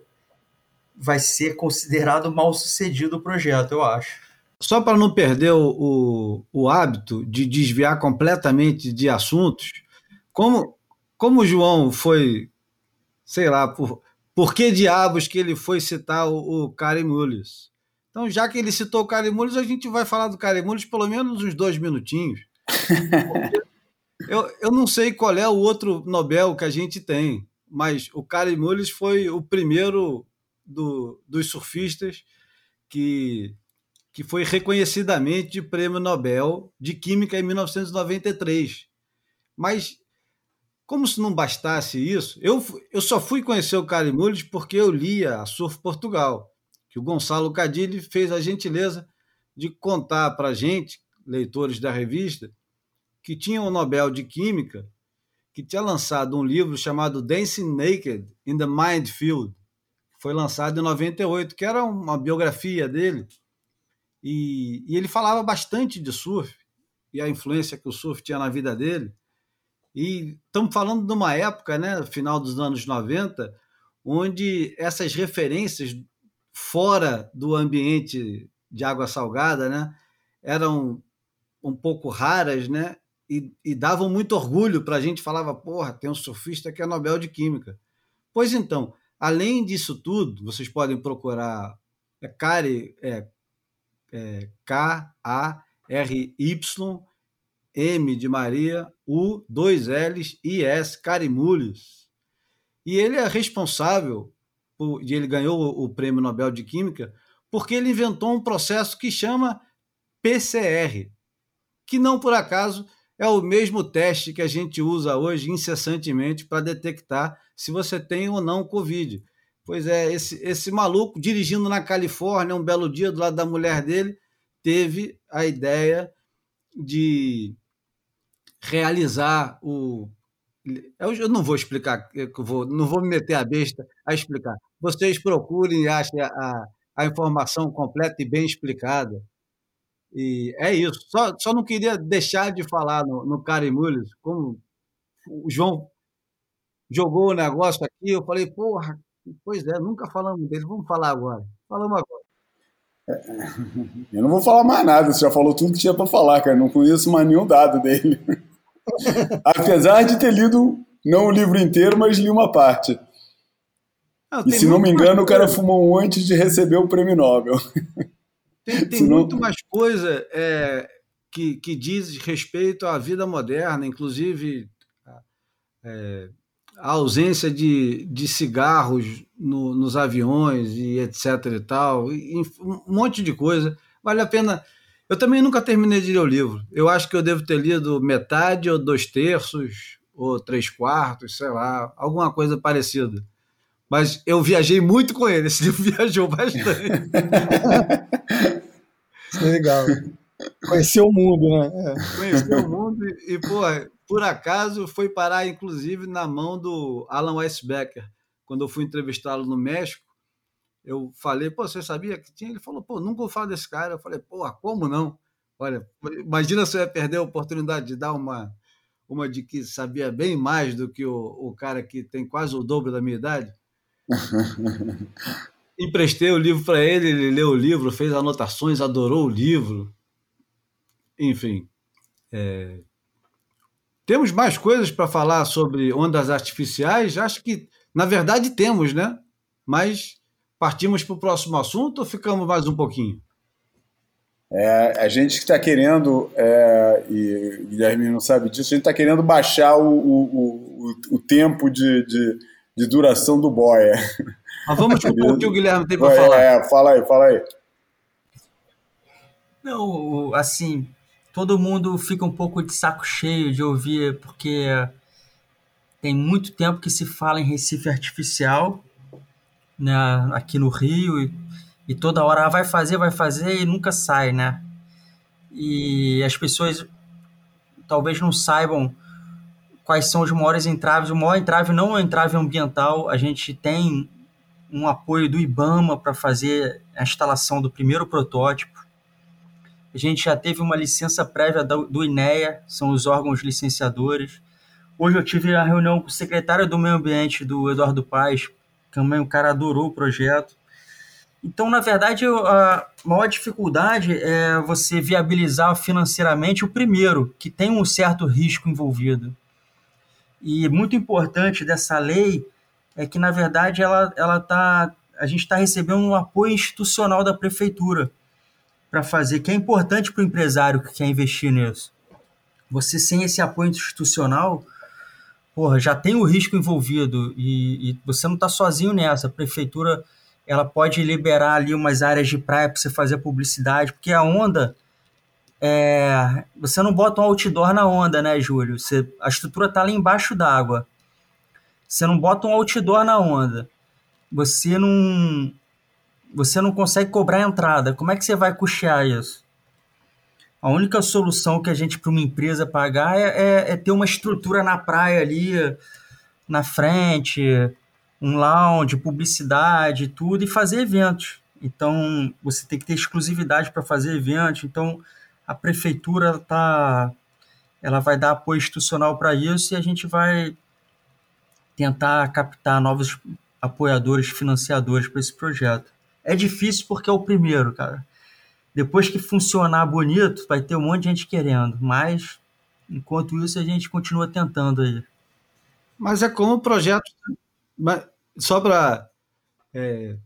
vai ser considerado mal sucedido o projeto, eu acho. Só para não perder o, o, o, hábito de desviar completamente de assuntos, como, como o João foi, sei lá, por, por que diabos que ele foi citar o, o Carimulis? Então, já que ele citou o Carimulis, a gente vai falar do Carimulis pelo menos uns dois minutinhos. <laughs> Eu, eu não sei qual é o outro Nobel que a gente tem, mas o Karen Mullis foi o primeiro do, dos surfistas que, que foi reconhecidamente prêmio Nobel de Química em 1993. Mas, como se não bastasse isso, eu, eu só fui conhecer o Karen Mullis porque eu lia a Surf Portugal, que o Gonçalo Cadilli fez a gentileza de contar para gente, leitores da revista, que tinha o um Nobel de Química, que tinha lançado um livro chamado Dancing Naked in the Mind Field, foi lançado em 98, que era uma biografia dele. E, e, ele falava bastante de surf e a influência que o surf tinha na vida dele. E estamos falando de uma época, né, final dos anos 90, onde essas referências fora do ambiente de água salgada, né, eram um pouco raras, né? E, e davam muito orgulho para a gente, falava, porra, tem um surfista que é Nobel de Química. Pois então, além disso tudo, vocês podem procurar é, Cari, é, é, K-A-R-Y, M de Maria, U, dois L's, I, S, Carimules. E ele é responsável, por, e ele ganhou o Prêmio Nobel de Química, porque ele inventou um processo que chama PCR, que não por acaso é o mesmo teste que a gente usa hoje incessantemente para detectar se você tem ou não Covid. Pois é, esse, esse maluco dirigindo na Califórnia um belo dia do lado da mulher dele teve a ideia de realizar o. Eu não vou explicar, eu vou, não vou me meter a besta a explicar. Vocês procurem e achem a, a informação completa e bem explicada e é isso. Só, só não queria deixar de falar no, no Carimules, como o João jogou o negócio aqui, eu falei, porra, pois é, nunca falamos dele, vamos falar agora. Falamos agora. <laughs> Eu não vou falar mais nada, você já falou tudo que tinha para falar, cara. Não conheço mais nenhum dado dele. <laughs> Apesar de ter lido, não o livro inteiro, mas li uma parte. Não, e se não me engano, o cara fumou um antes de receber o prêmio Nobel. <laughs> Tem, tem Senão... muito mais coisa é, que, que diz respeito à vida moderna, inclusive é, a ausência de, de cigarros no, nos aviões e etc e tal, e um monte de coisa. Vale a pena. Eu também nunca terminei de ler o livro. Eu acho que eu devo ter lido metade ou dois terços ou três quartos, sei lá, alguma coisa parecida. Mas eu viajei muito com ele. Esse livro <laughs> viajou bastante. <laughs> Isso é legal. Conheceu o mundo, né? É. Conheceu o mundo e, e por acaso foi parar, inclusive, na mão do Alan Weisbecker. Quando eu fui entrevistá-lo no México, eu falei, pô, você sabia que tinha? Ele falou, pô, nunca vou falar desse cara. Eu falei, pô, como não? Olha, imagina se eu ia perder a oportunidade de dar uma, uma de que sabia bem mais do que o, o cara que tem quase o dobro da minha idade. <laughs> Emprestei o livro para ele, ele leu o livro, fez anotações, adorou o livro. Enfim, é... temos mais coisas para falar sobre ondas artificiais? Acho que, na verdade, temos, né? Mas partimos para o próximo assunto ou ficamos mais um pouquinho? É, a gente que está querendo, é, e Guilherme não sabe disso, a gente está querendo baixar o, o, o, o tempo de, de, de, duração do boia. <laughs> Mas vamos supor o que o Guilherme tem para falar. É, fala aí, fala aí. Não, assim, todo mundo fica um pouco de saco cheio de ouvir, porque tem muito tempo que se fala em Recife Artificial, né, aqui no Rio, e, e toda hora ah, vai fazer, vai fazer e nunca sai, né? E as pessoas talvez não saibam quais são os maiores entraves. O maior entrave não é o entrave ambiental, a gente tem um apoio do IBAMA para fazer a instalação do primeiro protótipo. A gente já teve uma licença prévia do INEA, são os órgãos licenciadores. Hoje eu tive a reunião com o secretário do Meio Ambiente, do Eduardo Paes, também o cara adorou o projeto. Então, na verdade, a maior dificuldade é você viabilizar financeiramente o primeiro, que tem um certo risco envolvido. E muito importante dessa lei é que, na verdade, ela, ela tá, a gente está recebendo um apoio institucional da prefeitura para fazer, que é importante para o empresário que quer investir nisso. Você sem esse apoio institucional, porra, já tem o risco envolvido e, e você não está sozinho nessa. A prefeitura ela pode liberar ali umas áreas de praia para você fazer publicidade, porque a onda é, você não bota um outdoor na onda, né, Júlio? Você, a estrutura está ali embaixo d'água. Você não bota um outdoor na onda. Você não você não consegue cobrar a entrada. Como é que você vai custear isso? A única solução que a gente, para uma empresa pagar, é, é, é, ter uma estrutura na praia ali, na frente, um lounge, publicidade, tudo, e fazer eventos. Então, você tem que ter exclusividade para fazer eventos. Então, a prefeitura tá, ela vai dar apoio institucional para isso e a gente vai tentar captar novos apoiadores, financiadores para esse projeto. É difícil porque é o primeiro, cara. Depois que funcionar bonito, vai ter um monte de gente querendo, mas enquanto isso a gente continua tentando aí. Mas é como o projeto. Só para é,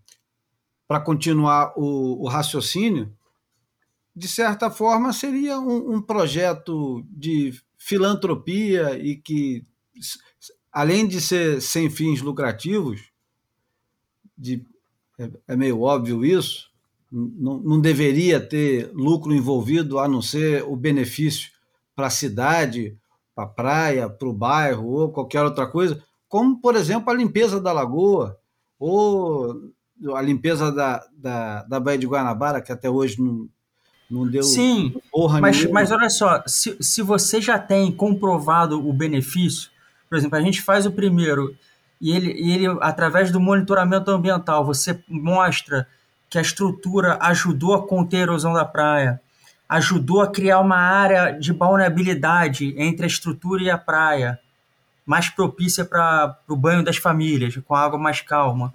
para continuar o, o, raciocínio, de certa forma seria um, um projeto de filantropia e que, além de ser sem fins lucrativos, de é, é meio óbvio isso, não, não deveria ter lucro envolvido a não ser o benefício para a cidade, para a praia, para o bairro ou qualquer outra coisa, como, por exemplo, a limpeza da lagoa ou a limpeza da, da, da Baía de Guanabara, que até hoje não, não deu Sim, porra mas, nenhuma. mas olha só, se, se você já tem comprovado o benefício, por exemplo, a gente faz o primeiro e ele, e ele, através do monitoramento ambiental, você mostra que a estrutura ajudou a conter a erosão da praia, ajudou a criar uma área de balneabilidade entre a estrutura e a praia, mais propícia para o banho das famílias, com água mais calma.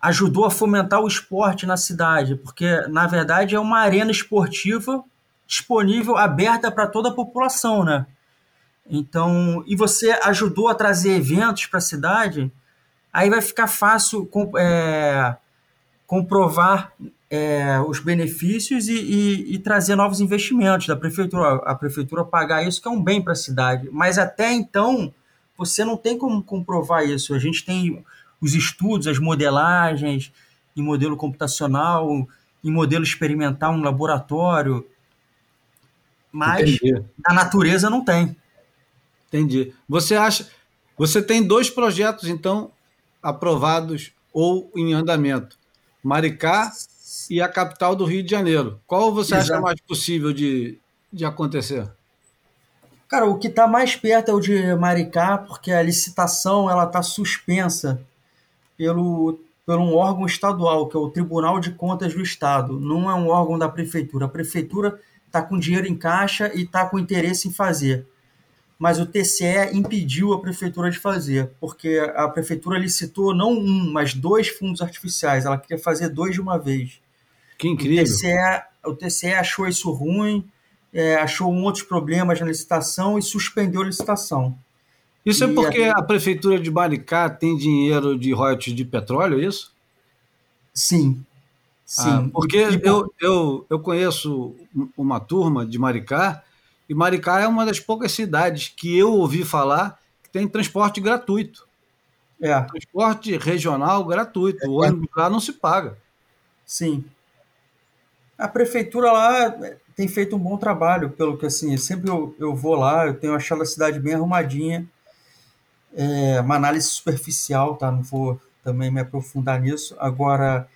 Ajudou a fomentar o esporte na cidade, porque, na verdade, é uma arena esportiva disponível, aberta para toda a população, né? Então, e você ajudou a trazer eventos para a cidade, aí vai ficar fácil é, comprovar é, os benefícios e, e, e, trazer novos investimentos da prefeitura. A prefeitura pagar isso que é um bem para a cidade. Mas até então, você não tem como comprovar isso. A gente tem os estudos, as modelagens em modelo computacional, em modelo experimental no laboratório, mas Entendi. a natureza não tem. Entendi. Você acha. Você tem dois projetos, então, aprovados ou em andamento: Maricá e a capital do Rio de Janeiro. Qual você acha Exato. mais possível de, de acontecer? Cara, o que está mais perto é o de Maricá, porque a licitação ela está suspensa pelo, por um órgão estadual, que é o Tribunal de Contas do Estado. Não é um órgão da prefeitura. A prefeitura está com dinheiro em caixa e está com interesse em fazer. Mas o TCE impediu a prefeitura de fazer, porque a prefeitura licitou não um, mas dois fundos artificiais. Ela queria fazer dois de uma vez. Que O incrível. TCE, o TCE achou isso ruim, é, achou outros problemas na licitação e suspendeu a licitação. Isso é E porque aí- a prefeitura de Maricá tem dinheiro de royalties de petróleo, é isso? Sim. Sim. Ah, porque E- eu, eu, eu conheço uma turma de Maricá, e Maricá é uma das poucas cidades que eu ouvi falar que tem transporte gratuito. É, Transporte regional gratuito. O ônibus lá não se paga. sim. A prefeitura lá tem feito um bom trabalho, pelo que assim, sempre eu, eu vou lá, eu tenho achado a cidade bem arrumadinha. É, uma análise superficial, tá? Não vou também me aprofundar nisso. Agora,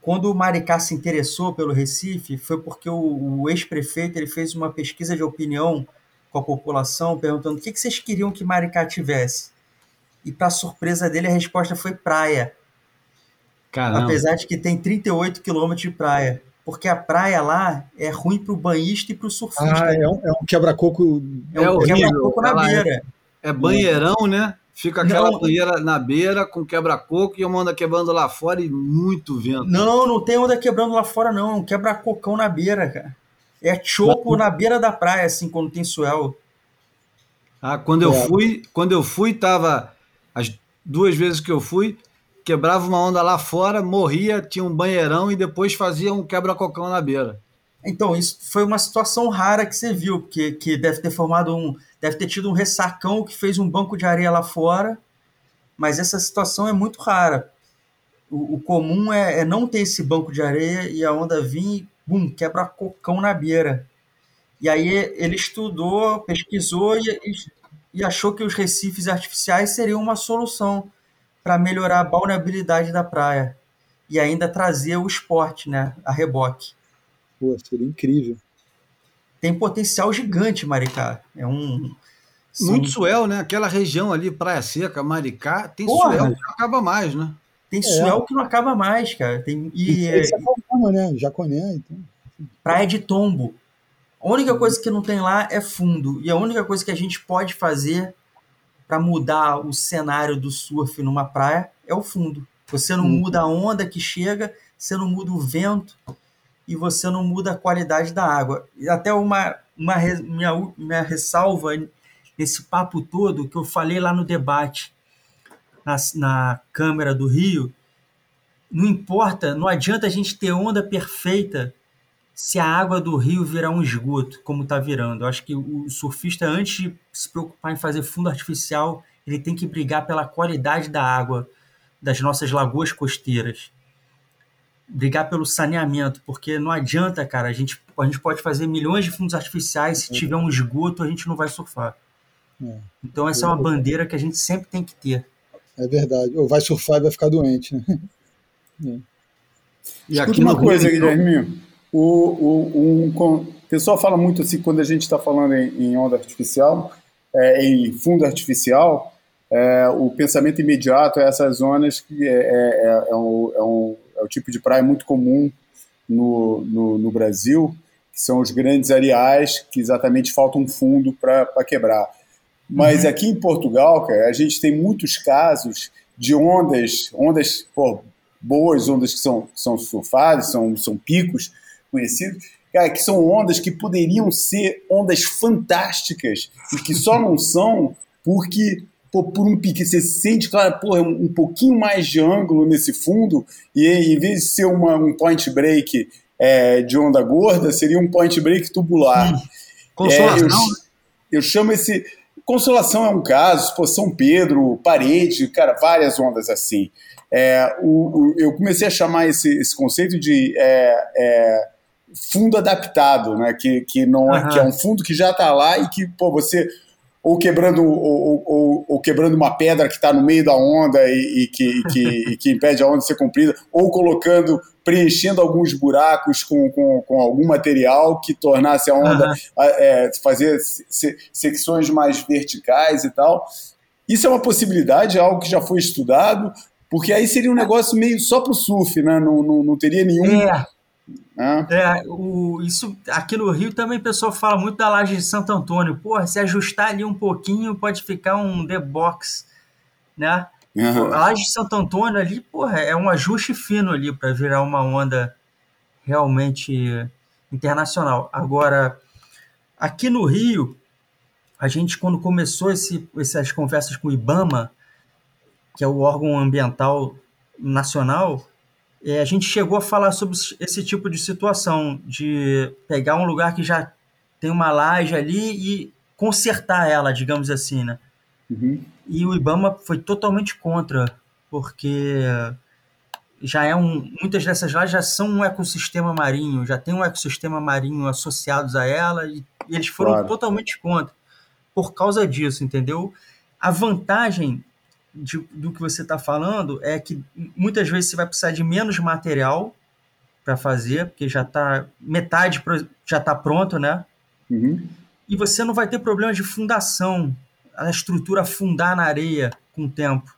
quando o Maricá se interessou pelo Recife, foi porque o, o ex-prefeito ele fez uma pesquisa de opinião com a população, perguntando o que, que vocês queriam que Maricá tivesse. E, para surpresa dele, a resposta foi praia. Caramba. Apesar de que tem 38 quilômetros de praia. Porque a praia lá é ruim para o banhista e para o surfista. Ah, é um, é um quebra-coco. é um é quebra-coco na é- beira. É banheirão, né? Fica aquela Não. banheira na beira com quebra-coco e uma anda quebrando lá fora e muito vento. Não, não tem onda quebrando lá fora, não. É um quebra-cocão na beira, cara. É choco na beira da praia, assim, quando tem swell. Ah, quando eu É. fui, quando eu fui, tava as duas vezes que eu fui, quebrava uma onda lá fora, morria, tinha um banheirão e depois fazia um quebra-cocão na beira. Então, isso foi uma situação rara que você viu, que deve ter formado um. Deve ter tido um ressacão que fez um banco de areia lá fora, mas essa situação é muito rara. O, o comum é, é não ter esse banco de areia e a onda vir e, bum, quebra cocão na beira. E aí ele estudou, pesquisou e, e, e achou que os recifes artificiais seriam uma solução para melhorar a balneabilidade da praia e ainda trazer o esporte, né, a reboque Pô, seria incrível. tem potencial gigante, Maricá. É um. são- Muito swell, né? Aquela região ali, Praia Seca, Maricá, tem Porra! swell que não acaba mais, né? Tem swell que não acaba mais, cara. Tem, E e é, é né? Jaconé, então. praia de tombo. A única coisa que não tem lá é fundo. E a única coisa que a gente pode fazer para mudar o cenário do surf numa praia é o fundo. Você não Hum. muda a onda que chega, você não muda o vento e você não muda a qualidade da água. E até uma, uma minha, minha ressalva nesse papo todo que eu falei lá no debate na, na Câmara do Rio, não importa, não adianta a gente ter onda perfeita se a água do rio virar um esgoto, como está virando. Eu acho que o surfista, antes de se preocupar em fazer fundo artificial, ele tem que brigar pela qualidade da água das nossas lagoas costeiras. Brigar pelo saneamento, porque não adianta, cara, a gente, a gente pode fazer milhões de fundos artificiais, se tiver um esgoto, a gente não vai surfar. É. Então essa é uma bandeira que a gente sempre tem que ter. É verdade. Ou vai surfar e vai ficar doente, né? <laughs> E Escuta aqui uma coisa, Rio, Guilherme. O, o, um, com- o pessoal fala muito assim, quando a gente está falando em, em onda artificial, é, em fundo artificial, é, o pensamento imediato é essas zonas que é, é, é, é um, é, um, é o tipo de praia muito comum no, no, no Brasil, que são os grandes areais que exatamente falta um fundo para quebrar. Mas aqui em Portugal, cara, a gente tem muitos casos de ondas, ondas pô, boas, ondas que são, são surfadas, são, são picos conhecidos, cara, que são ondas que poderiam ser ondas fantásticas e que só não são porque pô, por um pique você sente, claro, pô, um, um pouquinho mais de ângulo nesse fundo e em vez de ser uma, um point break é, de onda gorda, seria um point break tubular. É, eu, consolação, eu chamo esse Consolação é um caso, pô, São Pedro, Parede, cara, várias ondas assim. É, o, o, eu comecei a chamar esse, esse conceito de é, é, fundo adaptado, né? Que, que, não, uhum. que é um fundo que já está lá e que pô, você ou quebrando, ou, ou, ou quebrando uma pedra que está no meio da onda e, e, que, e, que, e, que, impede a onda de ser comprida, ou colocando, preenchendo alguns buracos com, com, com algum material que tornasse a onda uhum. é, fazer secções mais verticais e tal. Isso é uma possibilidade, é algo que já foi estudado, porque aí seria um negócio meio só para o surf, né? Não, não, não teria nenhum. É. É. é, o, isso aqui no Rio também o pessoal fala muito da laje de Santo Antônio. Porra, se ajustar ali um pouquinho, pode ficar um The Box, né? Uhum. A laje de Santo Antônio ali, porra, é um ajuste fino ali para virar uma onda realmente internacional. Agora, aqui no Rio, a gente quando começou esse, essas conversas com o IBAMA, que é o órgão ambiental nacional, a gente chegou a falar sobre esse tipo de situação, de pegar um lugar que já tem uma laje ali e consertar ela, digamos assim, né? Uhum. E o IBAMA foi totalmente contra, porque já é um, muitas dessas lajes já são um ecossistema marinho, já tem um ecossistema marinho associados a ela e, e eles foram claro. totalmente contra por causa disso, entendeu? A vantagem de, do que você está falando é que muitas vezes você vai precisar de menos material para fazer, porque já está metade já está pronto, né? Uhum. E você não vai ter problema de fundação, a estrutura afundar na areia com o tempo.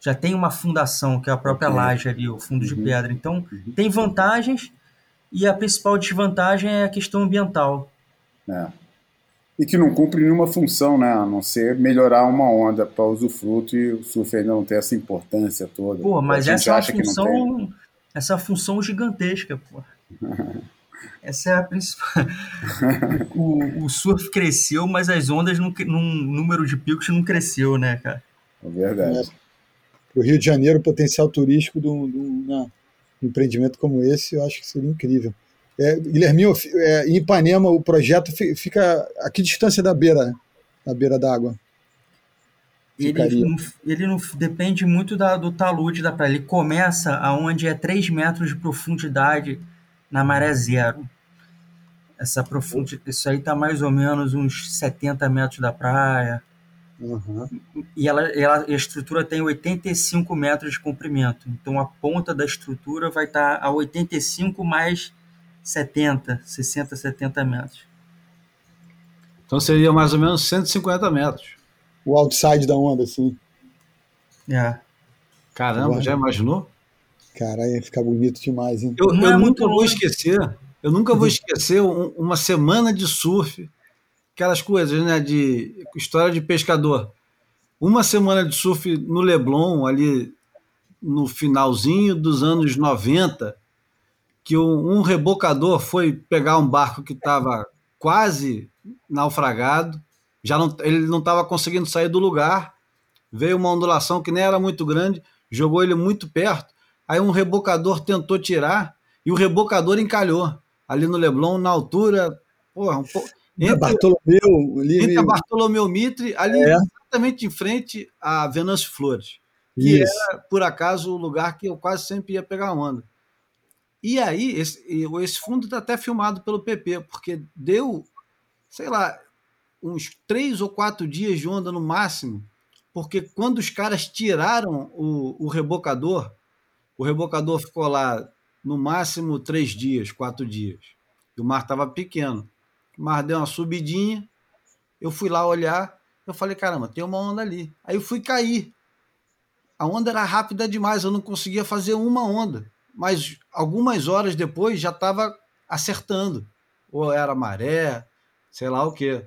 Já tem uma fundação, que é a própria laje ali, o fundo uhum. de pedra. Então, uhum. tem vantagens e a principal desvantagem é a questão ambiental. É e que não cumpre nenhuma função, né? A não ser melhorar uma onda para usufruto e o surf ainda não tem essa importância toda. Pô, mas essa é função, essa é função gigantesca, pô. <laughs> essa é a principal. <laughs> o, o, surf cresceu, mas as ondas num, num número de picos não cresceu, né, cara? É verdade. É. O Rio de Janeiro, o potencial turístico de um, né, empreendimento como esse, eu acho que seria incrível. É, Guilherminho, é, em Ipanema, o projeto fica a que distância da beira, da beira d'água? Ele não, ele não depende muito da, do talude da praia. Ele começa aonde é 3 metros de profundidade na maré zero. Essa profundidade, isso aí está mais ou menos uns 70 metros da praia. Uhum. E ela, ela, a estrutura tem 85 metros de comprimento. Então a ponta da estrutura vai estar tá a 85 mais 70, 60, 70 metros. Então seria mais ou menos 150 metros. O outside da onda, sim. É. Caramba, já imaginou? Caralho, ia ficar bonito demais, hein? Eu, eu é nunca vou esquecer, eu nunca vou esquecer um, uma semana de surf, aquelas coisas, né, de história de pescador. Uma semana de surf no Leblon, ali no finalzinho dos anos 90, que um, rebocador foi pegar um barco que estava quase naufragado, já não, ele não estava conseguindo sair do lugar, veio uma ondulação que nem era muito grande, jogou ele muito perto, aí um rebocador tentou tirar e o rebocador encalhou ali no Leblon, na altura, porra, um pouco... Entre, Bartolomeu, ali entre a Bartolomeu Mitre, ali é. exatamente em frente a Venâncio Flores, que Isso. era, por acaso, o lugar que eu quase sempre ia pegar onda. E aí, esse, esse fundo está até filmado pelo PP, porque deu, sei lá, uns três ou quatro dias de onda no máximo, porque quando os caras tiraram o, o rebocador, o rebocador ficou lá no máximo três dias, quatro dias. E o mar estava pequeno. O mar deu uma subidinha, eu fui lá olhar, eu falei, caramba, tem uma onda ali. Aí eu fui cair. A onda era rápida demais, eu não conseguia fazer uma onda mas algumas horas depois já estava acertando. Ou era maré, sei lá o quê.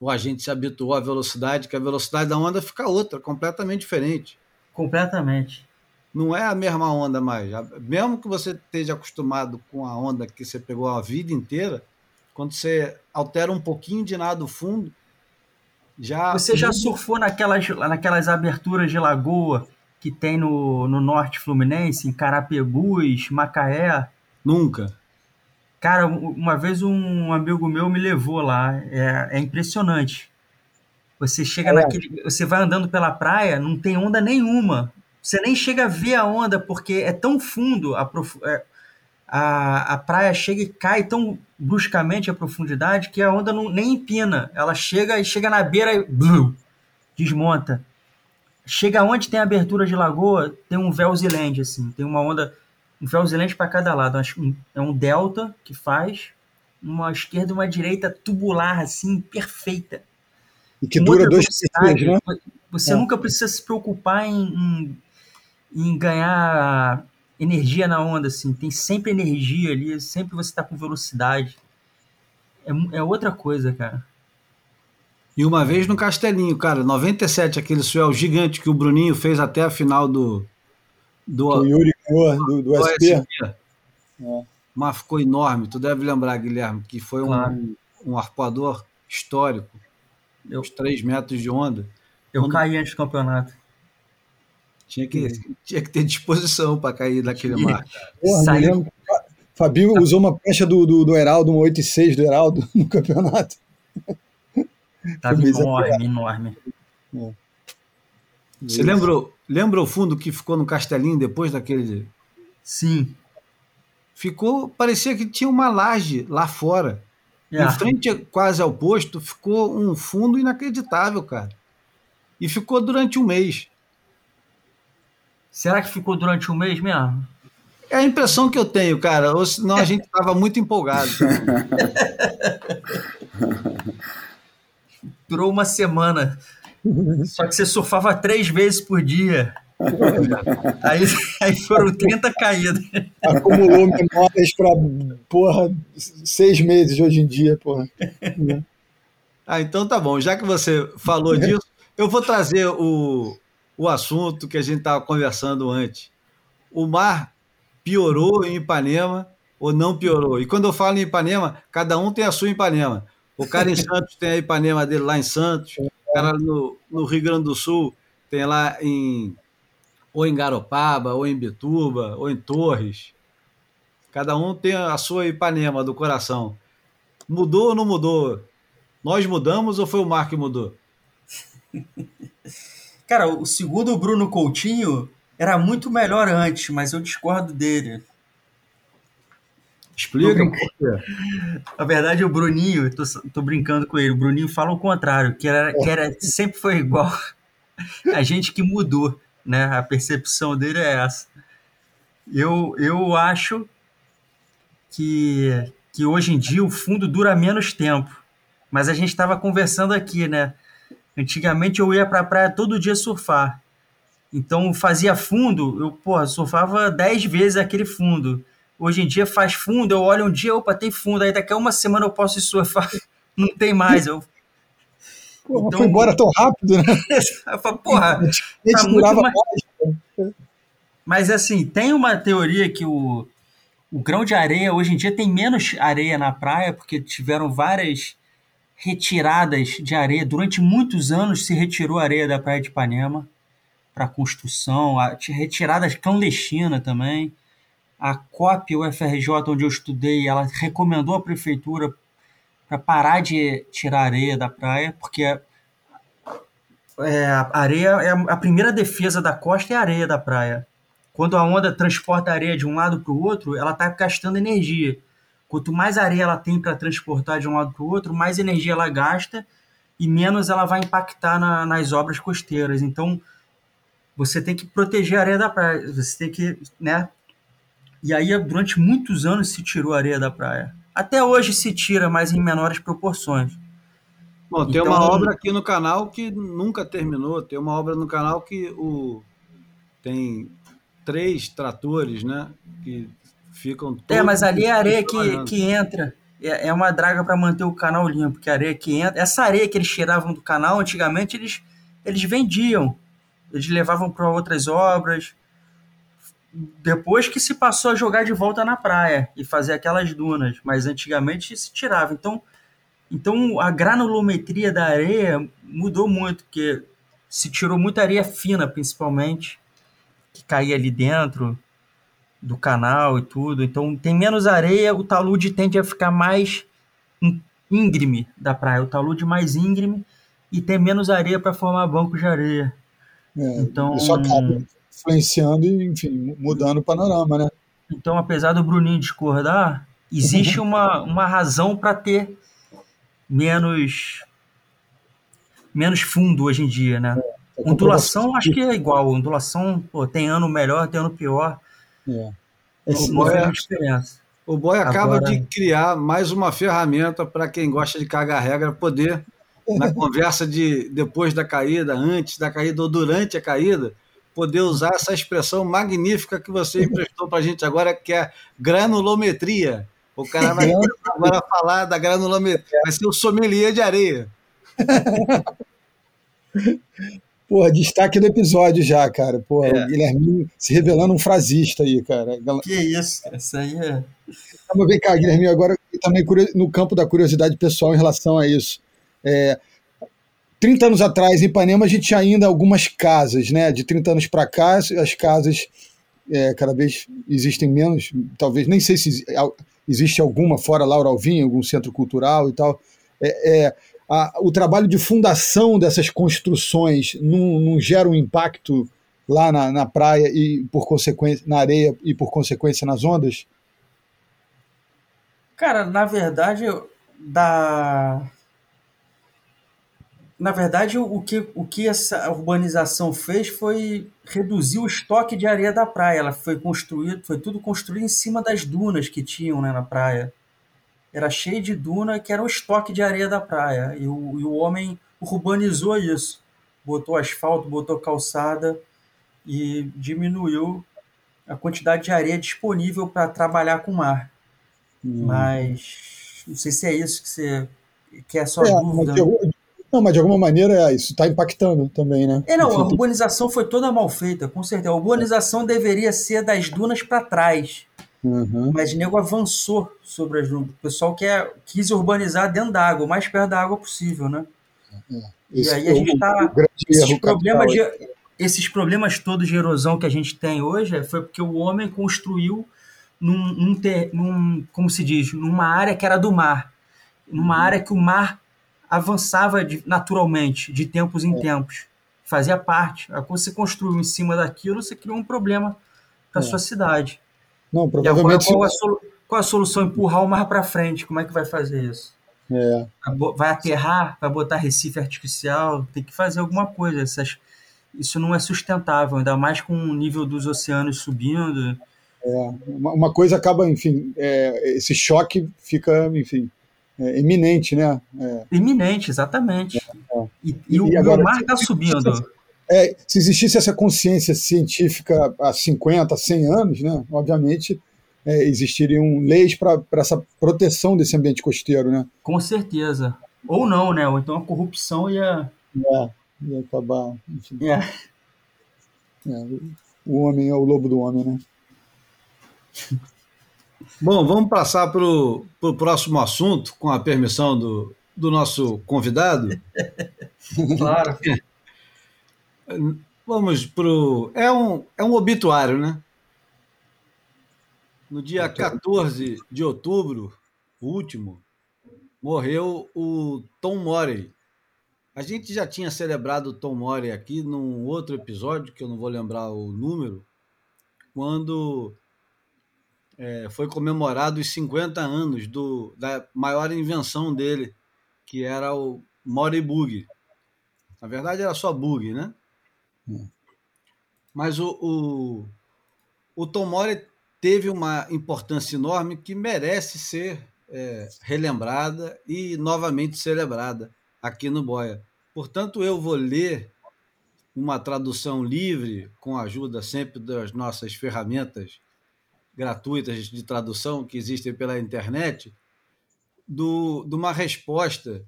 Ou a gente se habituou à velocidade, que a velocidade da onda fica outra, completamente diferente. Completamente. Não é a mesma onda mais. Mesmo que você esteja acostumado com a onda que você pegou a vida inteira, quando você altera um pouquinho de nada fundo, já. Você já surfou naquelas, naquelas aberturas de lagoa que tem no, no norte fluminense, em Carapebus, Macaé? Nunca. Cara, uma vez um amigo meu me levou lá. É, é impressionante. Você chega É. naquele. Você vai andando pela praia, não tem onda nenhuma. Você nem chega a ver a onda, porque é tão fundo, a, profu- é, a, a praia chega e cai tão bruscamente a profundidade que a onda não, nem empina. Ela chega e chega na beira e blu, desmonta. Chega onde tem abertura de lagoa, tem um Velzeland, assim, tem uma onda, um Velzeland para cada lado. É um delta que faz, uma esquerda e uma direita tubular, assim, perfeita. E que dura dois dias, né? Você É. nunca precisa se preocupar em, em, em ganhar energia na onda, assim. Tem sempre energia ali, sempre você está com velocidade. É, é outra coisa, cara. E uma vez no Castelinho, cara, 97, aquele swell gigante que o Bruninho fez até a final do, do, o Yuri do, do do SP. SP. Mas ficou enorme. Tu deve lembrar, Guilherme, que foi um, Claro. um arpoador histórico. Eu- Uns 3 metros de onda. Eu Quando- caí antes do campeonato. Tinha que, <laughs> tinha que ter disposição para cair daquele mar. Porra, Saiu-. Fabinho usou uma pecha do, do, do Heraldo, um 8,6 do Heraldo <laughs> no campeonato. Tava enorme, enorme. Você lembra, lembra o fundo que ficou no Castelinho depois daquele. Sim. Ficou. Parecia que tinha uma laje lá fora. É. Em frente quase ao posto, ficou um fundo inacreditável, cara. E ficou durante um mês. Será que ficou durante um mês mesmo? É a impressão que eu tenho, cara. Ou senão a gente estava muito empolgado. <laughs> Durou uma semana. Só que você surfava três vezes por dia. Aí, aí foram 30 caídas. Acumulou memórias para, porra, seis meses hoje em dia, porra. Ah, então tá bom. Já que você falou disso, eu vou trazer o, o assunto que a gente estava conversando antes. O mar piorou em Ipanema ou não piorou? E quando eu falo em Ipanema, cada um tem a sua Ipanema. O cara em Santos tem a Ipanema dele lá em Santos, o cara no, no Rio Grande do Sul tem lá em ou em Garopaba, ou em Bituba, ou em Torres. Cada um tem a sua Ipanema do coração. Mudou ou não mudou? Nós mudamos ou foi o mar que mudou? Cara, o segundo Bruno Coutinho era muito melhor antes, mas eu discordo dele. Explica por quê. Na verdade, o Bruninho, tô, tô brincando com ele, o Bruninho fala o contrário, que era, que era sempre foi igual. <laughs> A gente que mudou, né? A percepção dele é essa. Eu, eu acho que, que hoje em dia o fundo dura menos tempo. Mas a gente estava conversando aqui, né? Antigamente eu ia para a praia todo dia surfar. Então fazia fundo, eu porra, surfava 10 vezes aquele fundo. Hoje em dia faz fundo, eu olho um dia, opa, tem fundo, aí daqui a uma semana eu posso ir surfar, <laughs> não tem mais. Eu, Porra, Então- foi embora tão rápido, né? <laughs> eu falo, porra, tá muito mais- mais. Mas assim, tem uma teoria que o, o grão de areia, hoje em dia tem menos areia na praia, porque tiveram várias retiradas de areia. Durante muitos anos se retirou areia da praia de Ipanema para construção, retiradas clandestinas também. A COP, o FRJ, onde eu estudei, ela recomendou à prefeitura para parar de tirar areia da praia, porque é, a areia é a- primeira defesa da costa é a areia da praia. Quando a onda transporta areia de um lado para o outro, ela está gastando energia. Quanto mais areia ela tem para transportar de um lado para o outro, mais energia ela gasta e menos ela vai impactar na- nas obras costeiras. Então, você tem que proteger a areia da praia. Você tem que, né? E aí, durante muitos anos se tirou a areia da praia. Até hoje se tira, mas em menores proporções. Bom, tem Então- uma obra aqui no canal que nunca terminou. Tem uma obra no canal que o tem três tratores, né? Que ficam todos É, mas ali é a areia que, que entra. É, é uma draga para manter o canal limpo, porque a areia que entra. Essa areia que eles tiravam do canal, antigamente eles, eles vendiam. Eles levavam para outras obras. Depois que se passou a jogar de volta na praia e fazer aquelas dunas. Mas antigamente se tirava. Então, então a granulometria da areia mudou muito, porque se tirou muita areia fina, principalmente, que caía ali dentro do canal e tudo. Então tem menos areia, o talude tende a ficar mais ín- íngreme da praia, o talude mais íngreme. e tem menos areia para formar bancos de areia. É, Então- Isso acaba influenciando e, enfim, mudando o panorama, né? Então, apesar do Bruninho discordar, existe uma, uma razão para ter menos menos fundo hoje em dia, né? É Ondulação acho que é igual. Ondulação, pô, tem ano melhor, tem ano pior. É. Não boia- faz diferença. O Boy acaba Agora- de criar mais uma ferramenta para quem gosta de cagar regra poder, na <laughs> conversa de depois da caída, antes da caída ou durante a caída, poder usar essa expressão magnífica que você emprestou para a gente agora, que é granulometria. O cara vai agora falar da granulometria, vai ser o sommelier de areia. Porra, destaque do episódio já, cara. Porra, É. o Guilherminho se revelando um frasista aí, cara. Que isso. Isso aí é. Vamos ver cá, Guilherminho, agora também no campo da curiosidade pessoal em relação a isso. É, 30 anos atrás, em Ipanema, a gente tinha ainda algumas casas, né? De 30 anos para cá, as casas é, cada vez existem menos, talvez, nem sei se existe alguma fora Laura Alvim, algum centro cultural e tal. É, é, a- o trabalho de fundação dessas construções não, não gera um impacto lá na, na praia e por consequência na areia e por consequência nas ondas? Cara, na verdade, da. Na verdade, o que, o que essa urbanização fez foi reduzir o estoque de areia da praia. Ela foi construído, foi tudo construído em cima das dunas que tinham, né, na praia. Era cheio de duna que era o estoque de areia da praia. E o, e o homem urbanizou isso. Botou asfalto, botou calçada e diminuiu a quantidade de areia disponível para trabalhar com o mar. Mas não sei se é isso que você que é a sua É, dúvida. Não, mas de alguma maneira é, isso está impactando também, né? É, não, a Enfim, urbanização foi toda mal feita, com certeza. A urbanização deveria ser das dunas para trás, Uhum. mas o nego avançou sobre as dunas. O pessoal quer, quis urbanizar dentro da água, o mais perto da água possível, né? E Esse aí a foi gente tá- grande Esses problemas, de, esses problemas todos de erosão que a gente tem hoje é- foi porque o homem construiu num, num, ter- num- como se diz, numa área que era do mar, numa área que o mar avançava de- naturalmente, de tempos em tempos, fazia parte. Aí quando você construiu em cima daquilo, você criou um problema para É. sua cidade. Não, E agora provavelmente. qual a, solu- qual a solução? Empurrar o mar para frente. Como é que vai fazer isso? É, Vai aterrar, vai botar recife artificial, tem que fazer alguma coisa. Essas, isso não é sustentável, ainda mais com o nível dos oceanos subindo. uma, uma coisa acaba, enfim, é, esse choque fica, enfim, é, iminente, né? É, Iminente, exatamente. E, e E o, e agora, o mar está subindo. É, se existisse essa consciência científica há 50, 100 anos, né, obviamente é, existiriam leis para essa proteção desse ambiente costeiro, né? Com certeza. Ou não, né? Ou então a corrupção ia. É, e acabar, É. é, o homem é o lobo do homem, né? <laughs> Bom, vamos passar para o próximo assunto, com a permissão do, do nosso convidado. <laughs> Claro. Vamos para o. É um, é um obituário, né? No dia 14 de outubro, o último, morreu o Tom Morey. A gente já tinha celebrado o Tom Morey aqui num outro episódio, que eu não vou lembrar o número, quando é, foi comemorado os 50 anos do, da maior invenção dele, que era o Morey Bug. Na verdade, era só bug, né? Mas o, o, o Tom Morey teve uma importância enorme que merece ser é, relembrada e novamente celebrada aqui no Boia. Portanto, eu vou ler uma tradução livre, com a ajuda sempre das nossas ferramentas gratuitas de tradução que existem pela internet, do, de uma resposta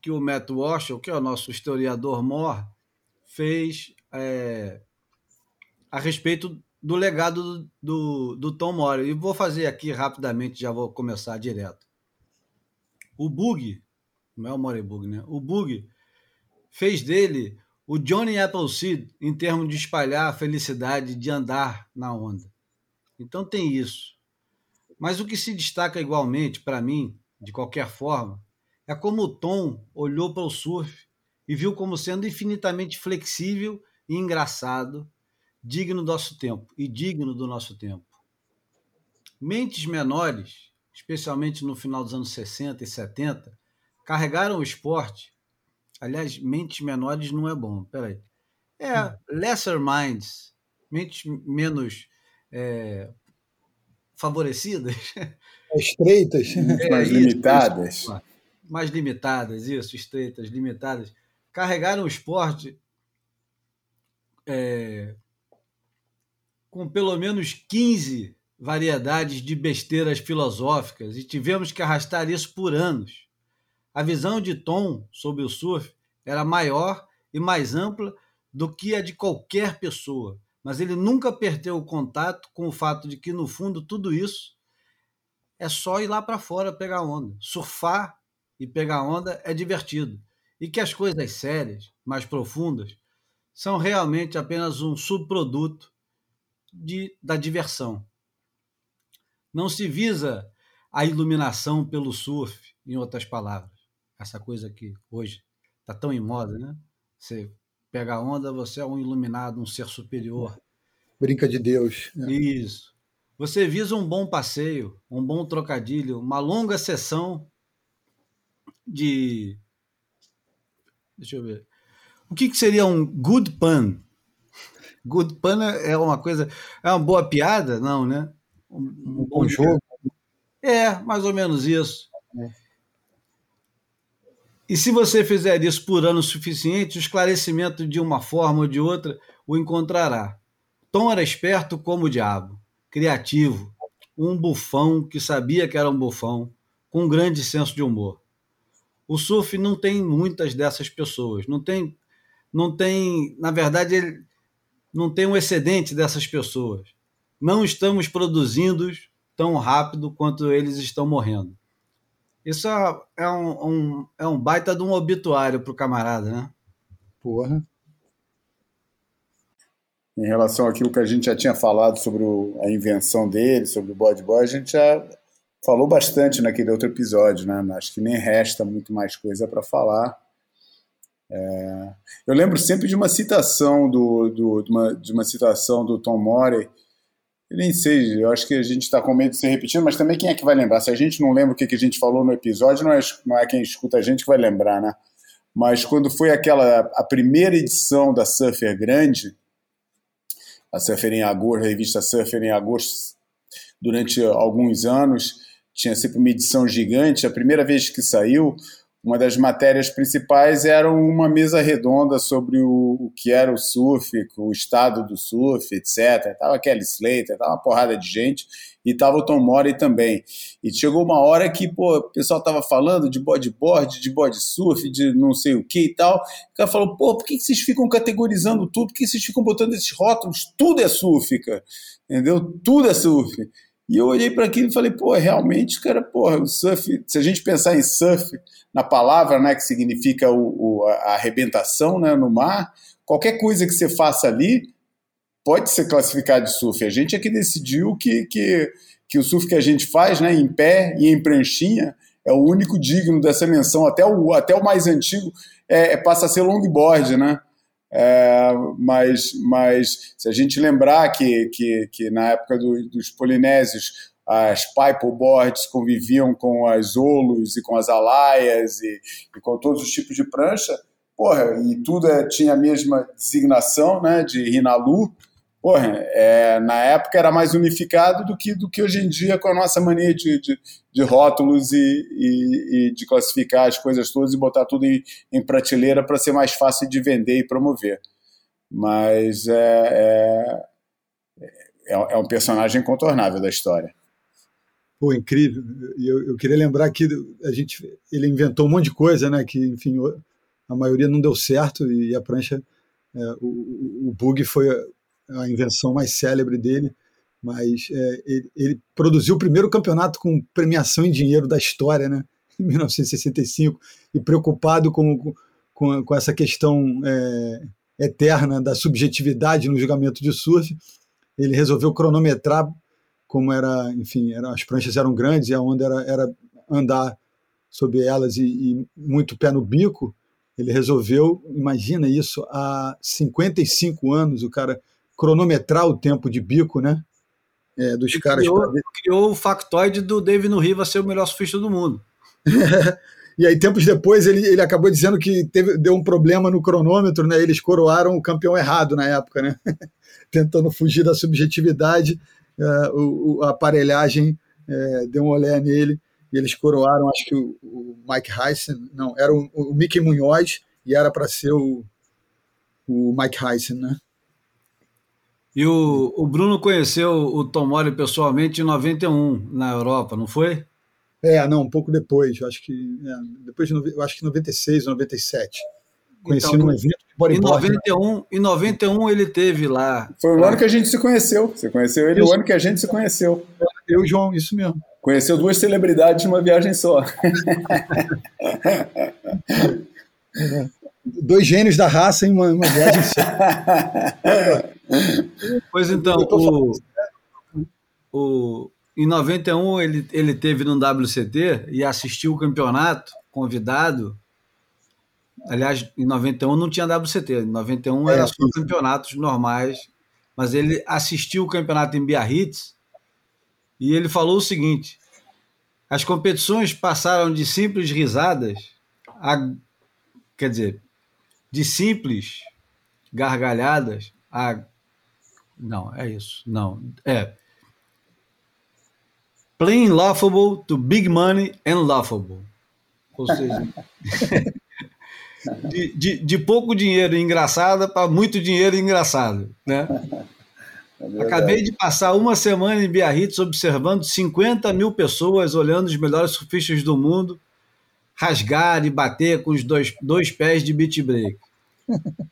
que o Matt Walsh, que é o nosso historiador mor, fez é, a respeito do legado do, do, Tom Morey. E vou fazer aqui rapidamente, já vou começar direto. O Bug, não é o Morey Bug, né? O Bug fez dele o Johnny Appleseed em termos de espalhar a felicidade de andar na onda. Então tem isso. Mas o que se destaca igualmente para mim, de qualquer forma, é como o Tom olhou para o surf e viu como sendo infinitamente flexível e engraçado, digno do nosso tempo e digno do nosso tempo. Mentes menores, especialmente no final dos anos 60 e 70, carregaram o esporte. Aliás, mentes menores não é bom, peraí. É, lesser minds, mentes menos é, favorecidas. <laughs> Estreitas. <laughs> É, mais isso, limitadas. Isso, mais limitadas, isso, estreitas, limitadas. Carregaram o esporte é, com pelo menos 15 variedades de besteiras filosóficas e tivemos que arrastar isso por anos. A visão de Tom sobre o surf era maior e mais ampla do que a de qualquer pessoa mas ele nunca perdeu o contato com o fato de que, no fundo, tudo isso é só ir lá para fora pegar onda. Surfar e pegar onda é divertido. E que as coisas sérias, mais profundas, são realmente apenas um subproduto de, da diversão. Não se visa a iluminação pelo surf, em outras palavras. Essa coisa que hoje está tão em moda, né? Você pega a onda, você é um iluminado, um ser superior. Brinca de Deus. É. Isso. Você visa um bom passeio, um bom trocadilho, uma longa sessão de. Deixa eu ver. O que, que seria um good pun? Good pun é uma coisa. É uma boa piada? Não, né? Um, um bom jogo. É, mais ou menos isso. É. E se você fizer isso por ano suficiente, o esclarecimento de uma forma ou de outra o encontrará. Tom era esperto como o diabo, criativo, um bufão que sabia que era um bufão, com um grande senso de humor. O surf não tem muitas dessas pessoas, não tem, não tem, na verdade, ele não tem um excedente dessas pessoas. Não estamos produzindo tão rápido quanto eles estão morrendo. Isso é, é um, um, é um baita de um obituário para o camarada, né? Porra. Em relação àquilo que a gente já tinha falado sobre o, a invenção dele, sobre o body boy, a gente já falou bastante naquele outro episódio, né? Acho que nem resta muito mais coisa para falar. É... Eu lembro sempre de uma citação do, do de, uma, de uma citação do Tom Morey, eu nem sei, eu acho que a gente está com medo de se repetindo, mas também quem é que vai lembrar? Se a gente não lembra o que, que a gente falou no episódio, não é, não é quem escuta a gente que vai lembrar, né? Mas quando foi aquela, a primeira edição da Surfer Grande, a Surfer em agosto, a revista Surfer em agosto, durante alguns anos, tinha sempre uma edição gigante, a primeira vez que saiu, uma das matérias principais era uma mesa redonda sobre o, o, que era o surf, o estado do surf, etc. Tava Kelly Slater, tava uma porrada de gente, e tava o Tom Morey também. E chegou uma hora que pô, o pessoal tava falando de bodyboard, de body surf, de não sei o que e tal. O cara falou, pô, por que vocês ficam categorizando tudo? Por que vocês ficam botando esses rótulos? Tudo é surf, cara. Entendeu? Tudo é surf. E eu olhei para aquilo e falei, pô, realmente, cara, porra, o surf, se a gente pensar em surf, na palavra, né, que significa o, o, a arrebentação né, no mar, qualquer coisa que você faça ali pode ser classificado de surf. A gente é que decidiu que, que, que o surf que a gente faz né, em pé e em pranchinha é o único digno dessa menção. Até o, até o mais antigo é, é passa a ser longboard, né? É, mas, mas se a gente lembrar que, que, que na época do, dos polinésios as paddleboards conviviam com as olos e com as alaias e, e, com todos os tipos de prancha, porra, e tudo é, tinha a mesma designação né, de Rinalu, porra, é, na época era mais unificado do que, do que hoje em dia com a nossa mania de, de, de rótulos e, e, e, de classificar as coisas todas e botar tudo em, em prateleira para ser mais fácil de vender e promover. Mas é, é, é, é um personagem incontornável da história. Pô, incrível. Eu, eu, queria lembrar que a gente, ele inventou um monte de coisa, né? Que, enfim, a maioria não deu certo e a prancha, é, o, o bug foi a invenção mais célebre dele, mas é, ele, ele, produziu o primeiro campeonato com premiação em dinheiro da história, né, em 1965, e preocupado com, com, com essa questão é, eterna da subjetividade no julgamento de surf, ele resolveu cronometrar como era, enfim, era, as pranchas eram grandes e a onda era, era andar sobre elas e, e muito pé no bico, Ele resolveu, imagina isso, há 55 anos, o cara cronometrar o tempo de bico, né? É, dos caras. criou, pra criou o factoide do David no Riva ser o melhor surfista do mundo. <laughs> E aí, tempos depois, ele, ele acabou dizendo que teve, deu um problema no cronômetro, né? Eles coroaram o campeão errado na época, né? <laughs> Tentando fugir da subjetividade, eh, o, a aparelhagem eh, deu um olé nele e eles coroaram, acho que o, o Mike Heisen, não, era o, o Mickey Munhoz e era para ser o, o Mike Heisen, né? E o, o Bruno conheceu o Tomori pessoalmente em 91, na Europa, não foi? É, não, um pouco depois, eu acho que é, depois de, eu acho que 96 ou 97. Conheci Então, num evento de Em bodyboard. 91, em 91 ele teve lá. Foi o ano que a gente se conheceu. Você conheceu ele o ano que a gente se conheceu. Eu, João, isso mesmo. Conheceu duas celebridades numa viagem só. Dois gênios da raça em uma, uma viagem só. <laughs> Pois então, o, o, em 91 ele, ele teve no WCT e assistiu o campeonato, convidado. Aliás, em 91 não tinha WCT, em 91 era É, só sim. campeonatos normais, mas ele assistiu o campeonato em Biarritz e ele falou o seguinte: as competições passaram de simples risadas a, quer dizer, de simples gargalhadas a não, é isso. Não, é plain laughable to big money and laughable. Ou seja, <laughs> de, de, de pouco dinheiro engraçada para muito dinheiro engraçado, né? <laughs> É Acabei de passar uma semana em Biarritz observando 50 mil pessoas olhando os melhores surfistas do mundo rasgar e bater com os dois, dois pés de beat break.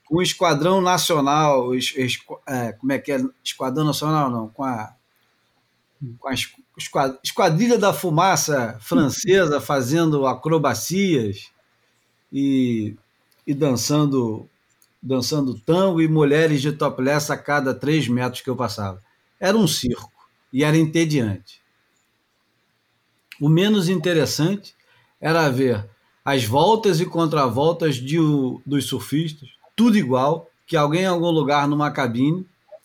Com o Esquadrão Nacional, es- esqu- é, como é que é? Esquadrão Nacional não, com a, com a es- esquad- Esquadrilha da Fumaça francesa <laughs> fazendo acrobacias e, e dançando dançando tango e mulheres de topless a cada três metros que eu passava. Era um circo e era entediante. O menos interessante era ver as voltas e contravoltas de, dos surfistas, tudo igual, que alguém em algum lugar numa cabine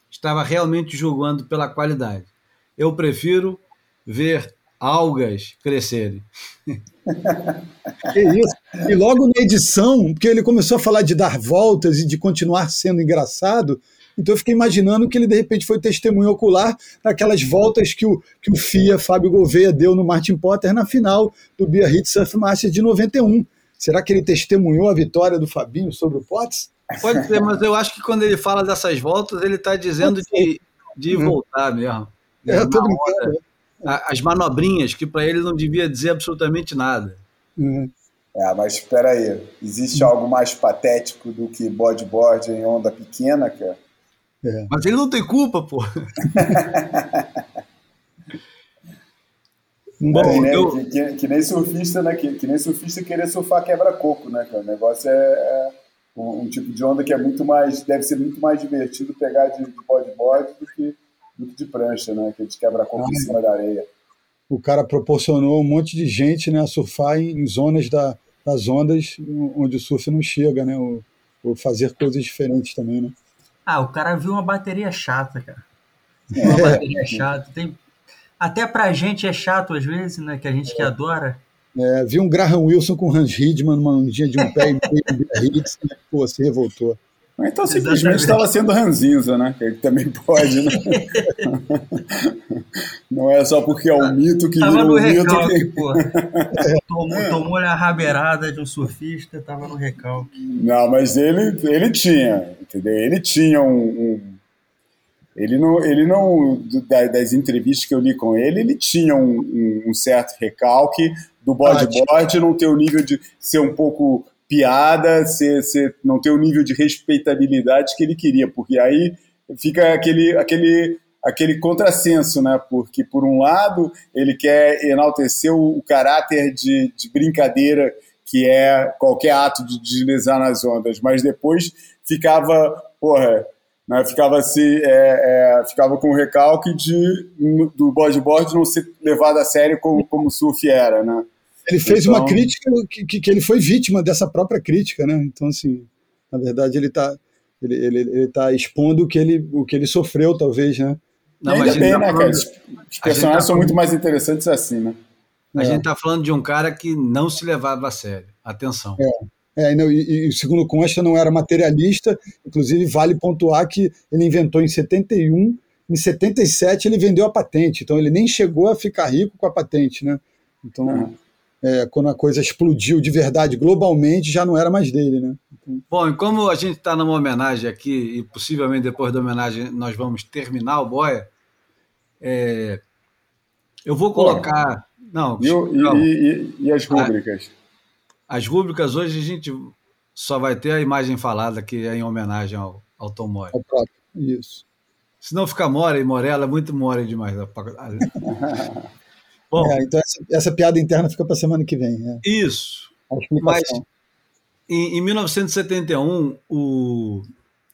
estava realmente julgando pela qualidade. Eu prefiro ver algas crescerem. Que <laughs> isso. E logo na edição, porque ele começou a falar de dar voltas e de continuar sendo engraçado, então eu fiquei imaginando que ele de repente foi testemunho ocular daquelas voltas que o, que o FIA, Fábio Gouveia, deu no Martin Potter na final do Biarritz Surf Masters de 91. Será que ele testemunhou a vitória do Fabinho sobre o Potts? Pode ser, mas eu acho que quando ele fala dessas voltas, ele está dizendo de, de voltar mesmo. É, eu tô brincando. A- As manobrinhas, que para ele não devia dizer absolutamente nada. Uhum. É, mas espera aí. Existe algo mais patético do que bodyboard em onda pequena, cara? Mas ele não tem culpa, pô. <laughs> Bom, que, nem, eu- que- que- que nem surfista, né? Que, que nem surfista querer surfar quebra-coco, né, cara? O negócio é, é um, um tipo de onda que é muito mais. Deve ser muito mais divertido pegar de, de bodyboard do que, do que de prancha, né? Que de quebra-coco em cima da areia. o cara proporcionou um monte de gente né, a surfar em, em zonas da, das ondas onde o surf não chega, né? Ou, ou fazer coisas diferentes também, né? Ah, o cara viu uma bateria chata, cara. Uma bateria <laughs> chata. Tem... Até pra gente é chato às vezes, né? Que a gente que adora. É, vi um Graham Wilson com Hans Hidman numa ondinha de um pé e meio em Biarritz, né? pô, se revoltou. Ou Então simplesmente estava sendo ranzinza, né? Que ele também <laughs> pode, né? Não é só porque é um mito que Tava virou no um mito recalque, que. pô. <laughs> Tomou, tomou a rabeirada de um surfista, tava no recalque. Não, mas ele, ele tinha, entendeu? Ele tinha um. um- ele não. Ele não das entrevistas que eu li com ele, ele tinha um, um- certo recalque do bodyboard não ter o nível de ser um pouco piada, ser, ser, não ter o nível de respeitabilidade que ele queria, porque aí fica aquele, aquele, aquele contrassenso, né? Porque, por um lado, ele quer enaltecer o, o caráter de, de brincadeira que é qualquer ato de deslizar nas ondas, mas depois ficava, porra, né, ficava, se, é, é, ficava com o recalque de, do bodyboard não ser levado a sério como, como o surf era, né? Ele fez Então- uma crítica que, que, que ele foi vítima dessa própria crítica, né? Então, assim, na verdade, ele está ele, ele, ele tá expondo o que ele, o que ele sofreu, talvez, né? Não, mas ainda bem, tá né, falando- cara? Os- Os personagens tá são muito mais interessantes assim, né? A É. gente está falando de um cara que não se levava a sério. Atenção. É, e não, e, e segundo consta, não era materialista, inclusive vale pontuar que ele inventou em 71, em 77 ele vendeu a patente, então ele nem chegou a ficar rico com a patente, né? Então, Uhum. É, quando a coisa explodiu de verdade globalmente, já não era mais dele, né? Bom, e como a gente está numa homenagem aqui, e possivelmente depois da homenagem nós vamos terminar o Boia, é, eu vou colocar. Não, E, não, e- e- e as rúbricas? as rúbricas hoje a gente só vai ter a imagem falada, que é em homenagem ao, ao Tom Mori. Ao próprio. Isso. Se não ficar Mori e Morella, é muito Mori demais. <laughs> Bom, É, então essa, essa piada interna fica para semana que vem. É, isso. a explicação. Em, em 1971, o,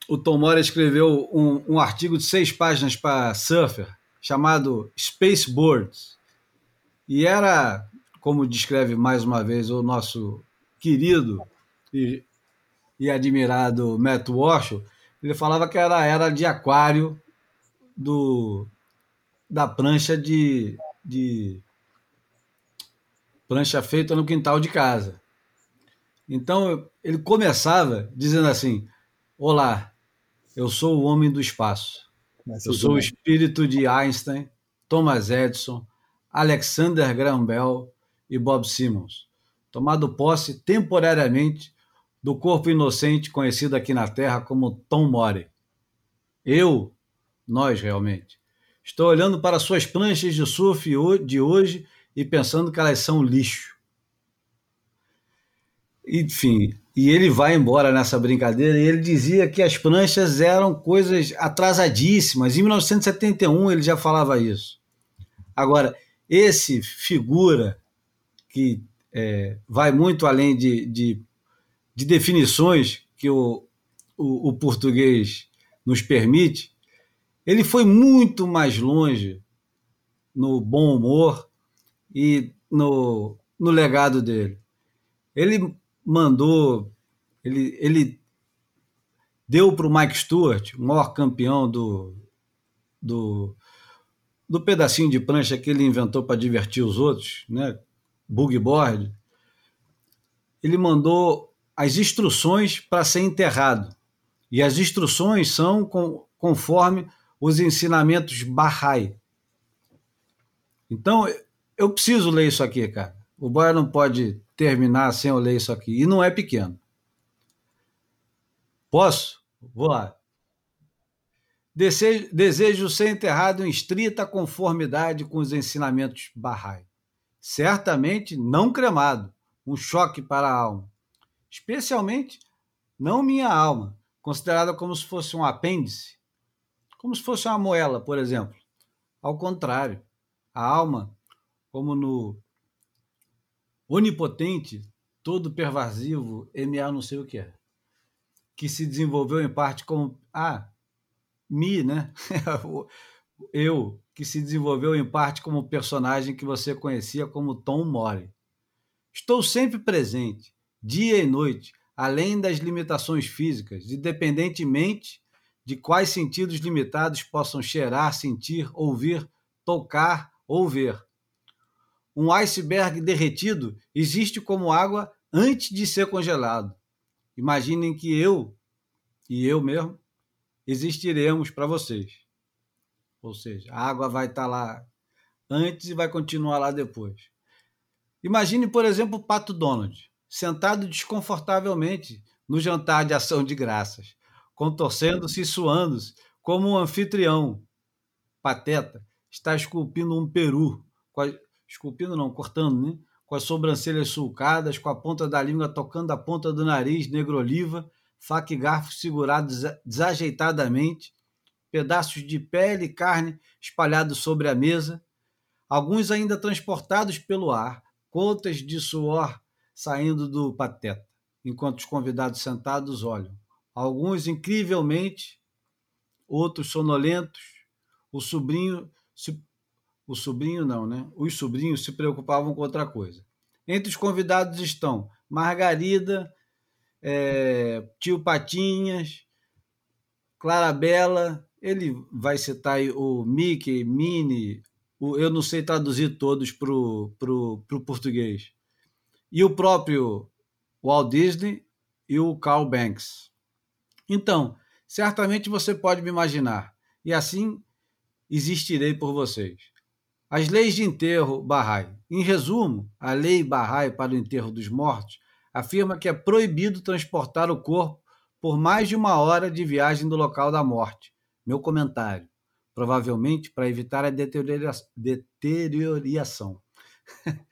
o Tom Mori escreveu um, um artigo de seis páginas para Surfer, chamado Space Birds. E era, como descreve mais uma vez o nosso querido e, e admirado Matt Walsh, ele falava que era a era de aquário do, da prancha de, de prancha feita no quintal de casa. Então ele começava dizendo assim: Olá, eu sou o homem do espaço. Mas Eu sou o bem. espírito de Einstein, Thomas Edison, Alexander Graham Bell e Bob Simmons, tomado posse temporariamente do corpo inocente conhecido aqui na Terra como Tom Mori. Eu, nós realmente, estou olhando para suas pranchas de surf de hoje e pensando que elas são lixo. Enfim, e ele vai embora nessa brincadeira e ele dizia que as pranchas eram coisas atrasadíssimas. Em 1971 ele já falava isso. Agora, esse figura que é, vai muito além de, de, de definições que o, o, o português nos permite, ele foi muito mais longe no bom humor e no, no legado dele. Ele mandou, ele, ele deu para o Mike Stewart, o maior campeão do, do, do pedacinho de prancha que ele inventou para divertir os outros, né? boogie board, ele mandou as instruções para ser enterrado. E as instruções são com, conforme os ensinamentos Bahá'í. Então, eu preciso ler isso aqui, cara. O Boia não pode terminar sem eu ler isso aqui. E não é pequeno. Posso? Vou lá. Desejo, desejo ser enterrado em estrita conformidade com os ensinamentos Bahá'í. Certamente não cremado, um choque para a alma. Especialmente não minha alma, considerada como se fosse um apêndice, como se fosse uma moela, por exemplo. Ao contrário, a alma, como no onipotente, todo pervasivo, MA não sei o que é, que se desenvolveu em parte como. Ah, Mi, né? <laughs> Eu, que se desenvolveu em parte como personagem que você conhecia como Tom Mori. Estou sempre presente, dia e noite, além das limitações físicas, independentemente de quais sentidos limitados possam cheirar, sentir, ouvir, tocar ou ver. Um iceberg derretido existe como água antes de ser congelado. Imaginem que eu, e eu mesmo, existiremos para vocês. Ou seja, a água vai estar lá antes e vai continuar lá depois. Imagine, por exemplo, o Pato Donald, sentado desconfortavelmente no jantar de ação de graças, contorcendo-se e suando-se como um anfitrião. Pateta está esculpindo um peru, esculpindo não, cortando, né? Com as sobrancelhas sulcadas, com a ponta da língua tocando a ponta do nariz, negro-oliva, faca e garfo segurados desa- desajeitadamente, pedaços de pele e carne espalhados sobre a mesa, alguns ainda transportados pelo ar, gotas de suor saindo do pateta, enquanto os convidados sentados olham. Alguns incrivelmente, outros sonolentos. O sobrinho, se, o sobrinho não, né? Os sobrinhos se preocupavam com outra coisa. Entre os convidados estão Margarida, é, Tio Patinhas, Clarabella, ele vai citar o Mickey, Minnie, o, eu não sei traduzir todos para o português, e o próprio Walt Disney e o Carl Banks. Então, certamente você pode me imaginar, e assim existirei por vocês. As leis de enterro Bahá'í. Em resumo, a lei Bahá'í para o enterro dos mortos afirma que é proibido transportar o corpo por mais de uma hora de viagem do local da morte. Meu comentário. Provavelmente para evitar a deteriora deterioração. <laughs>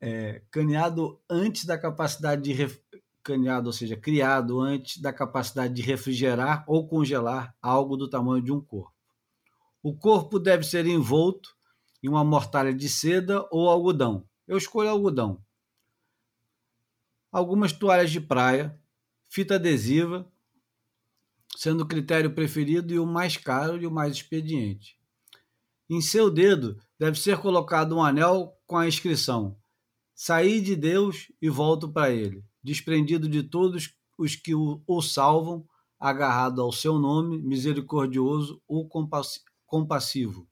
é, caneado antes da capacidade de ref... caneado, ou seja, criado antes da capacidade de refrigerar ou congelar algo do tamanho de um corpo. O corpo deve ser envolto em uma mortalha de seda ou algodão. Eu escolho algodão. Algumas toalhas de praia, fita adesiva, sendo o critério preferido e o mais caro e o mais expediente. Em seu dedo deve ser colocado um anel com a inscrição: Saí de Deus e volto para ele, desprendido de todos os que o, o salvam, agarrado ao seu nome, misericordioso ou compassivo.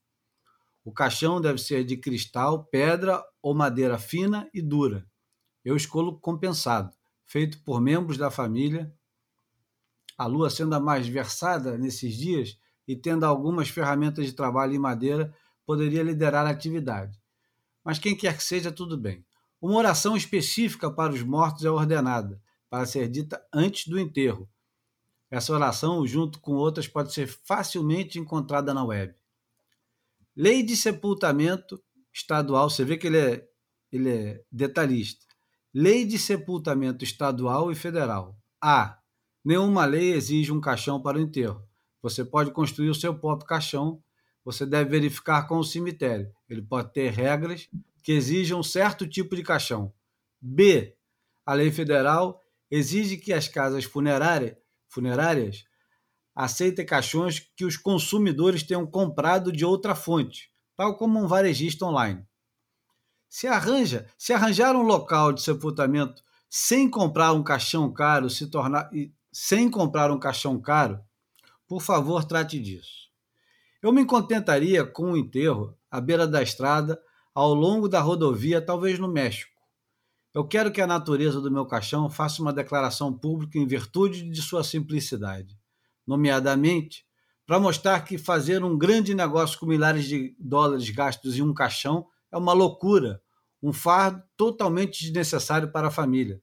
O caixão deve ser de cristal, pedra ou madeira fina e dura. Eu escolho compensado, feito por membros da família. A lua sendo a mais versada nesses dias e tendo algumas ferramentas de trabalho em madeira, poderia liderar a atividade. Mas quem quer que seja, tudo bem. Uma oração específica para os mortos é ordenada, para ser dita antes do enterro. Essa oração, junto com outras, pode ser facilmente encontrada na web. Lei de sepultamento estadual, você vê que ele é, ele é detalhista. Lei de sepultamento estadual e federal. A. Nenhuma lei exige um caixão para o enterro. Você pode construir o seu próprio caixão. Você deve verificar com o cemitério. Ele pode ter regras que exijam um certo tipo de caixão. B. A lei federal exige que as casas funerárias, funerárias aceita caixões que os consumidores tenham comprado de outra fonte, tal como um varejista online. Se arranja, se arranjar um local de sepultamento sem comprar um caixão caro, se tornar sem comprar um caixão caro, por favor, trate disso. Eu me contentaria com um enterro à beira da estrada, ao longo da rodovia, talvez no México. Eu quero que a natureza do meu caixão faça uma declaração pública em virtude de sua simplicidade nomeadamente, para mostrar que fazer um grande negócio com milhares de dólares gastos em um caixão é uma loucura, um fardo totalmente desnecessário para a família.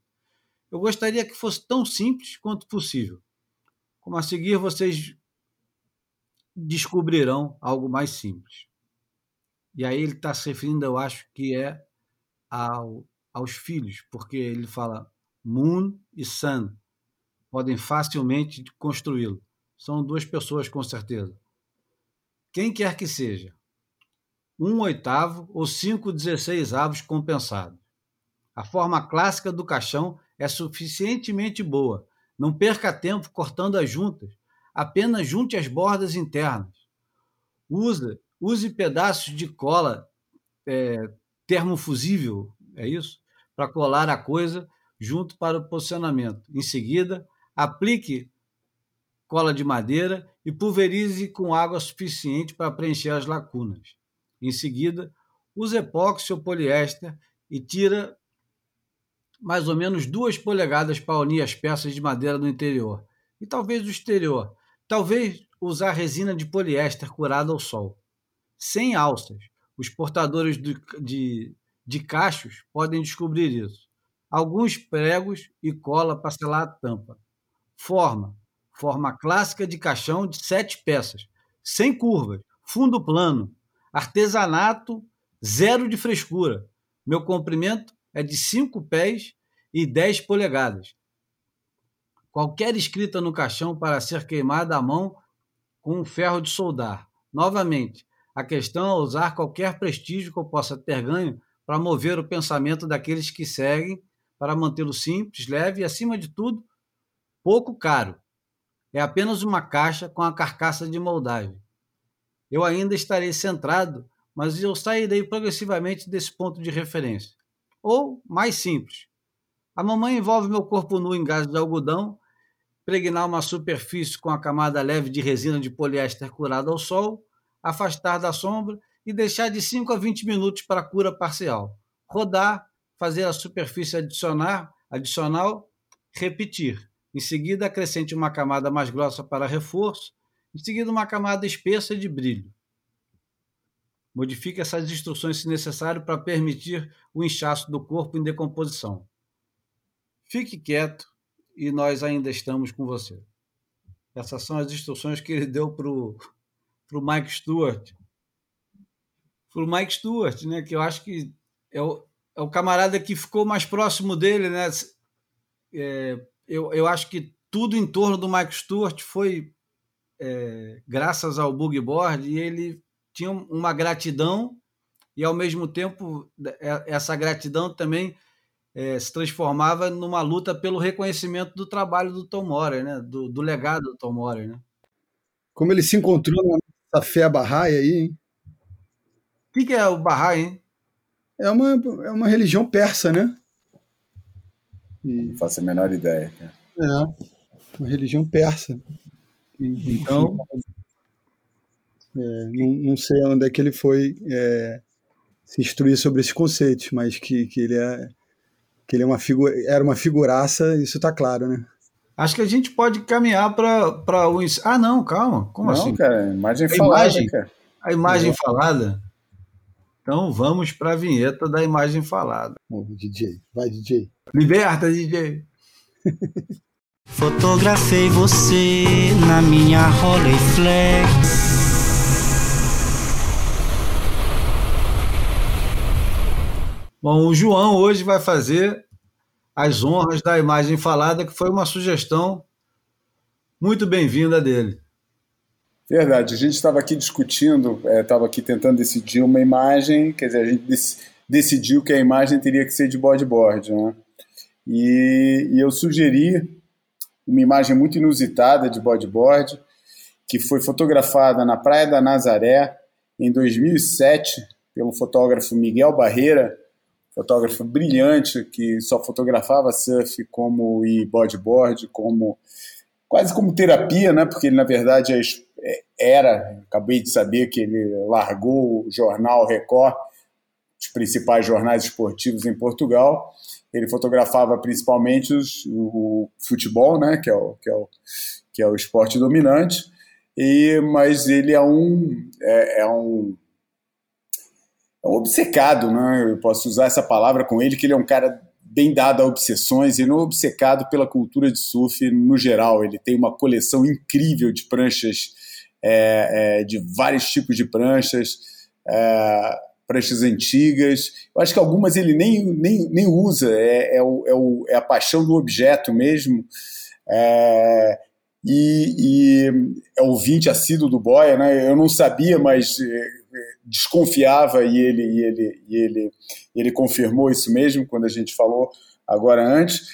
Eu gostaria que fosse tão simples quanto possível. Como a seguir, vocês descobrirão algo mais simples. E aí ele está se referindo, eu acho que é ao, aos filhos, porque ele fala Moon e Sun podem facilmente construí-lo. São duas pessoas, com certeza. Quem quer que seja, um oitavo ou cinco dezesseisavos compensados. A forma clássica do caixão é suficientemente boa. Não perca tempo cortando as juntas. Apenas junte as bordas internas. Use, use pedaços de cola é, termofusível, é isso? Para colar a coisa junto para o posicionamento. Em seguida, aplique cola de madeira e pulverize com água suficiente para preencher as lacunas. Em seguida, use epóxi ou poliéster e tira mais ou menos duas polegadas para unir as peças de madeira do interior e talvez do exterior. Talvez usar resina de poliéster curada ao sol. Sem alças. Os portadores de, de, de cachos podem descobrir isso. Alguns pregos e cola para selar a tampa. Forma: forma clássica de caixão de sete peças, sem curvas, fundo plano, artesanato, zero de frescura. Meu comprimento é de 5 pés e 10 polegadas. Qualquer escrita no caixão para ser queimada à mão com um ferro de soldar. Novamente, a questão é usar qualquer prestígio que eu possa ter ganho para mover o pensamento daqueles que seguem, para mantê-lo simples, leve e, acima de tudo, pouco caro. É apenas uma caixa com a carcaça de moldagem. Eu ainda estarei centrado, mas eu sairei progressivamente desse ponto de referência. ou mais simples. A mamãe envolve meu corpo nu em gás de algodão, pregnar uma superfície com a camada leve de resina de poliéster curada ao sol, afastar da sombra e deixar de 5 a 20 minutos para cura parcial. Rodar, fazer a superfície adicionar, adicional, repetir. Em seguida, acrescente uma camada mais grossa para reforço, em seguida, uma camada espessa de brilho. Modifique essas instruções se necessário para permitir o inchaço do corpo em decomposição. Fique quieto e nós ainda estamos com você. Essas são as instruções que ele deu para o Mike Stewart. Para o Mike Stewart, né, que eu acho que é o, é o camarada que ficou mais próximo dele. Né? É, eu, eu acho que tudo em torno do Mike Stewart foi é, graças ao bug board e ele tinha uma gratidão e ao mesmo tempo é, essa gratidão também é, se transformava numa luta pelo reconhecimento do trabalho do Tom Moore, né? do, do legado do Tom Moore. Né? Como ele se encontrou nessa fé Bahá'í aí, hein? O que, que, é o Bahá'í, hein? É uma, é uma religião persa, né? E... Não faço a menor ideia. É, uma religião persa. Então, é, não, não, sei onde é que ele foi é, se instruir sobre esses conceitos, mas que, que ele é que ele é uma figura, era uma figuraça, isso está claro, né? Acho que a gente pode caminhar para o. Ah, não, calma. Como não, assim? cara, imagem a falada. Imagem, cara. A imagem falada? Então vamos para a vinheta da imagem falada. Oh, DJ, vai, DJ. Liberta, DJ. <laughs> Fotografei você na minha Rolleiflex. Bom, o João hoje vai fazer as honras da imagem falada, que foi uma sugestão muito bem-vinda dele. Verdade, a gente estava aqui discutindo, estava é, aqui tentando decidir uma imagem, quer dizer, a gente decidiu que a imagem teria que ser de bodyboard, né? E, e eu sugeri uma imagem muito inusitada de bodyboard, que foi fotografada na Praia da Nazaré em 2007 pelo fotógrafo Miguel Barreira, fotógrafo brilhante que só fotografava surf como e bodyboard, como quase como terapia, né? Porque ele na verdade é, era, acabei de saber que ele largou o jornal Record, os principais jornais esportivos em Portugal. Ele fotografava principalmente os, o futebol, né? Que é o que é o, que é o esporte dominante. E mas ele é um é, é um é um obcecado, né? Eu posso usar essa palavra com ele, que ele é um cara bem dado a obsessões e não obcecado pela cultura de surf no geral. Ele tem uma coleção incrível de pranchas, é, é, de vários tipos de pranchas, é, pranchas antigas. Eu acho que algumas ele nem, nem, nem usa, é, é, o, é, o, é a paixão do objeto mesmo. É, e, e é ouvinte assíduo do Boia, né? Eu não sabia, mas é, desconfiava e ele, e ele, e ele, ele confirmou isso mesmo quando a gente falou agora antes.